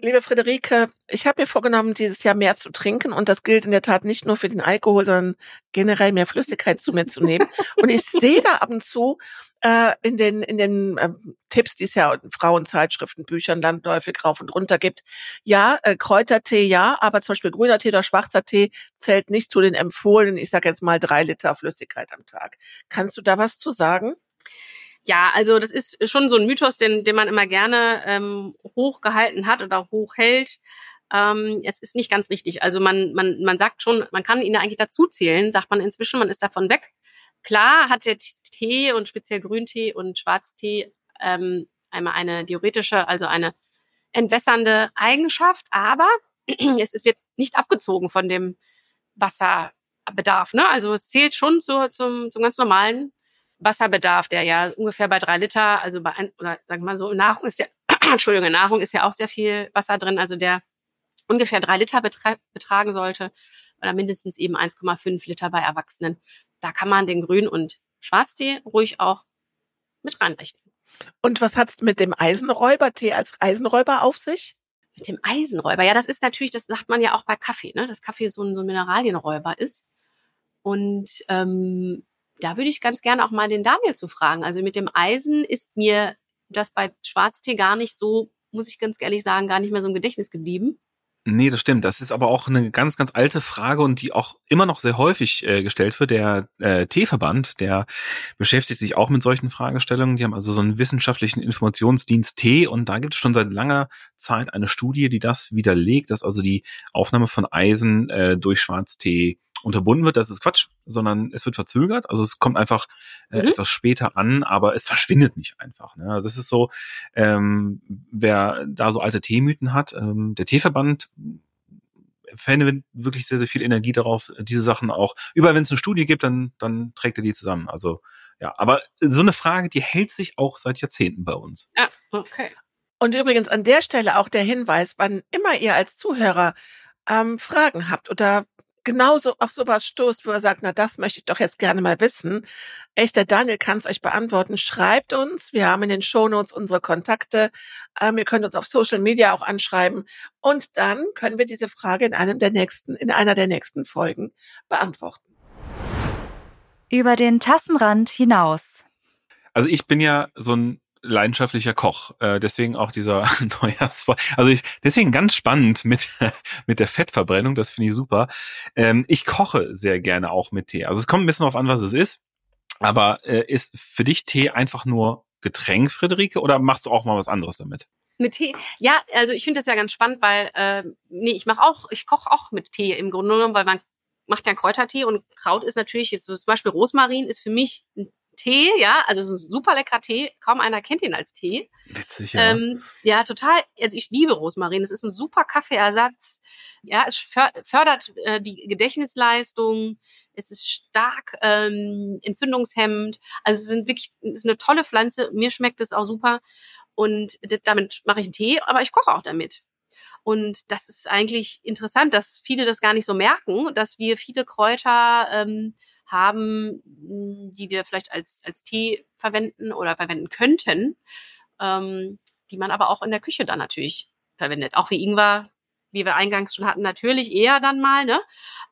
Liebe Friederike, ich habe mir vorgenommen, dieses Jahr mehr zu trinken und das gilt in der Tat nicht nur für den Alkohol, sondern generell mehr Flüssigkeit zu mir zu nehmen. und ich sehe da ab und zu äh, in den in den äh, Tipps, die es ja in Frauenzeitschriften, Büchern landläufig rauf und runter gibt. Ja, äh, Kräutertee ja, aber zum Beispiel grüner Tee oder schwarzer Tee zählt nicht zu den empfohlenen, ich sage jetzt mal drei Liter Flüssigkeit am Tag. Kannst du da was zu sagen? Ja, also das ist schon so ein Mythos, den, den man immer gerne ähm, hochgehalten hat oder hochhält. Ähm, es ist nicht ganz richtig. Also man, man, man sagt schon, man kann ihn eigentlich dazu zählen, sagt man inzwischen, man ist davon weg. Klar hat der Tee und speziell Grüntee und Schwarztee ähm, einmal eine diuretische, also eine entwässernde Eigenschaft, aber es, es wird nicht abgezogen von dem Wasserbedarf. Ne? Also es zählt schon zu, zum, zum ganz normalen Wasserbedarf, der ja ungefähr bei drei Liter, also bei ein, oder sagen wir mal so, Nahrung ist ja, Entschuldigung, Nahrung ist ja auch sehr viel Wasser drin, also der ungefähr drei Liter betra betragen sollte oder mindestens eben 1,5 Liter bei Erwachsenen. Da kann man den Grün- und Schwarztee ruhig auch mit reinrechnen. Und was hat's mit dem Eisenräubertee als Eisenräuber auf sich? Mit dem Eisenräuber, ja, das ist natürlich, das sagt man ja auch bei Kaffee, ne? dass Kaffee so ein, so ein Mineralienräuber ist. Und ähm, da würde ich ganz gerne auch mal den Daniel zu fragen. Also mit dem Eisen ist mir das bei Schwarztee gar nicht so muss ich ganz ehrlich sagen, gar nicht mehr so im Gedächtnis geblieben. Nee, das stimmt. Das ist aber auch eine ganz, ganz alte Frage und die auch immer noch sehr häufig äh, gestellt wird. Der äh, T-Verband, der beschäftigt sich auch mit solchen Fragestellungen. Die haben also so einen wissenschaftlichen Informationsdienst T und da gibt es schon seit langer Zeit eine Studie, die das widerlegt, dass also die Aufnahme von Eisen äh, durch Schwarztee unterbunden wird, das ist Quatsch, sondern es wird verzögert. Also es kommt einfach äh, mhm. etwas später an, aber es verschwindet nicht einfach. Ne? Also es ist so, ähm, wer da so alte Teemythen hat, ähm, der Teeverband verwendet wirklich sehr, sehr viel Energie darauf, diese Sachen auch, überall wenn es eine Studie gibt, dann, dann trägt er die zusammen. Also ja, aber so eine Frage, die hält sich auch seit Jahrzehnten bei uns. Ja, okay. Und übrigens an der Stelle auch der Hinweis, wann immer ihr als Zuhörer ähm, Fragen habt oder genauso auf sowas stoßt, wo er sagt, na, das möchte ich doch jetzt gerne mal wissen. Echt, der Daniel kann es euch beantworten. Schreibt uns. Wir haben in den Shownotes unsere Kontakte. Ähm, ihr könnt uns auf Social Media auch anschreiben. Und dann können wir diese Frage in einem der nächsten, in einer der nächsten Folgen beantworten. Über den Tassenrand hinaus. Also ich bin ja so ein leidenschaftlicher Koch. Äh, deswegen auch dieser Neujahrsvoll. Also ich, deswegen ganz spannend mit, mit der Fettverbrennung, das finde ich super. Ähm, ich koche sehr gerne auch mit Tee. Also es kommt ein bisschen auf an, was es ist. Aber äh, ist für dich Tee einfach nur Getränk, Friederike, oder machst du auch mal was anderes damit? Mit Tee? Ja, also ich finde das ja ganz spannend, weil äh, nee, ich mache auch, ich koche auch mit Tee im Grunde genommen, weil man macht ja Kräutertee und Kraut ist natürlich jetzt zum Beispiel Rosmarin ist für mich ein Tee, ja, also so ein super leckerer Tee. Kaum einer kennt ihn als Tee. Witzig, ja. Ähm, ja, total. Also ich liebe Rosmarin. Es ist ein super Kaffeeersatz. Ja, es fördert äh, die Gedächtnisleistung. Es ist stark ähm, entzündungshemmend. Also es sind wirklich, es ist eine tolle Pflanze. Mir schmeckt es auch super. Und damit mache ich einen Tee, aber ich koche auch damit. Und das ist eigentlich interessant, dass viele das gar nicht so merken, dass wir viele Kräuter ähm, haben, hm, die wir vielleicht als, als Tee verwenden oder verwenden könnten, ähm, die man aber auch in der Küche dann natürlich verwendet. Auch wie Ingwer, wie wir eingangs schon hatten, natürlich eher dann mal, ne?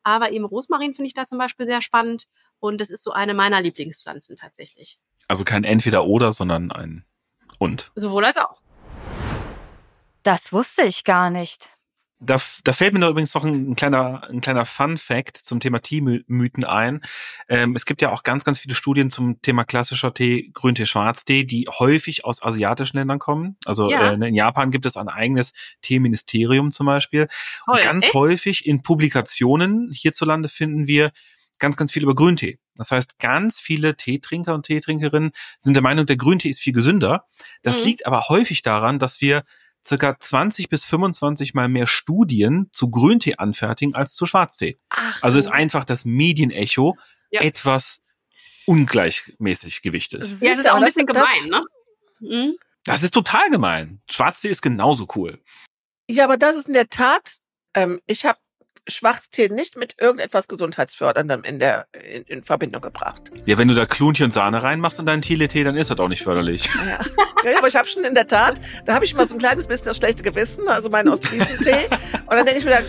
Aber eben Rosmarin finde ich da zum Beispiel sehr spannend und das ist so eine meiner Lieblingspflanzen tatsächlich. Also kein Entweder-Oder, sondern ein Und. Sowohl als auch. Das wusste ich gar nicht. Da, da fällt mir da übrigens noch ein, ein kleiner, ein kleiner Fun-Fact zum Thema Teemythen ein. Ähm, es gibt ja auch ganz, ganz viele Studien zum Thema klassischer Tee, Grüntee, Schwarztee, die häufig aus asiatischen Ländern kommen. Also ja. äh, in Japan gibt es ein eigenes Teeministerium zum Beispiel. Und ganz echt? häufig in Publikationen hierzulande finden wir ganz, ganz viel über Grüntee. Das heißt, ganz viele Teetrinker und Teetrinkerinnen sind der Meinung, der Grüntee ist viel gesünder. Das mhm. liegt aber häufig daran, dass wir circa 20 bis 25 mal mehr Studien zu Grüntee anfertigen als zu Schwarztee. Ach, also ist einfach das Medienecho ja. etwas ungleichmäßig gewichtet. Ja, das ist auch ein bisschen gemein, ne? Mhm. Das ist total gemein. Schwarztee ist genauso cool. Ja, aber das ist in der Tat, ähm, ich habe Schwarztee nicht mit irgendetwas Gesundheitsförderndem in der in, in Verbindung gebracht. Ja, wenn du da Klunchen und Sahne reinmachst in deinen Tee, dann ist das auch nicht förderlich. Ja, ja aber ich habe schon in der Tat, da habe ich mal so ein kleines bisschen das schlechte Gewissen, also meinen Ostfriesentee. und dann denke ich mir,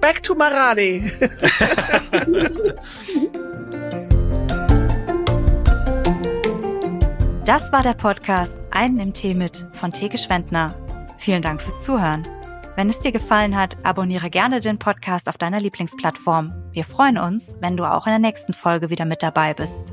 back to Maradi. Das war der Podcast Einen im Tee mit von Theke Schwendner. Vielen Dank fürs Zuhören. Wenn es dir gefallen hat, abonniere gerne den Podcast auf deiner Lieblingsplattform. Wir freuen uns, wenn du auch in der nächsten Folge wieder mit dabei bist.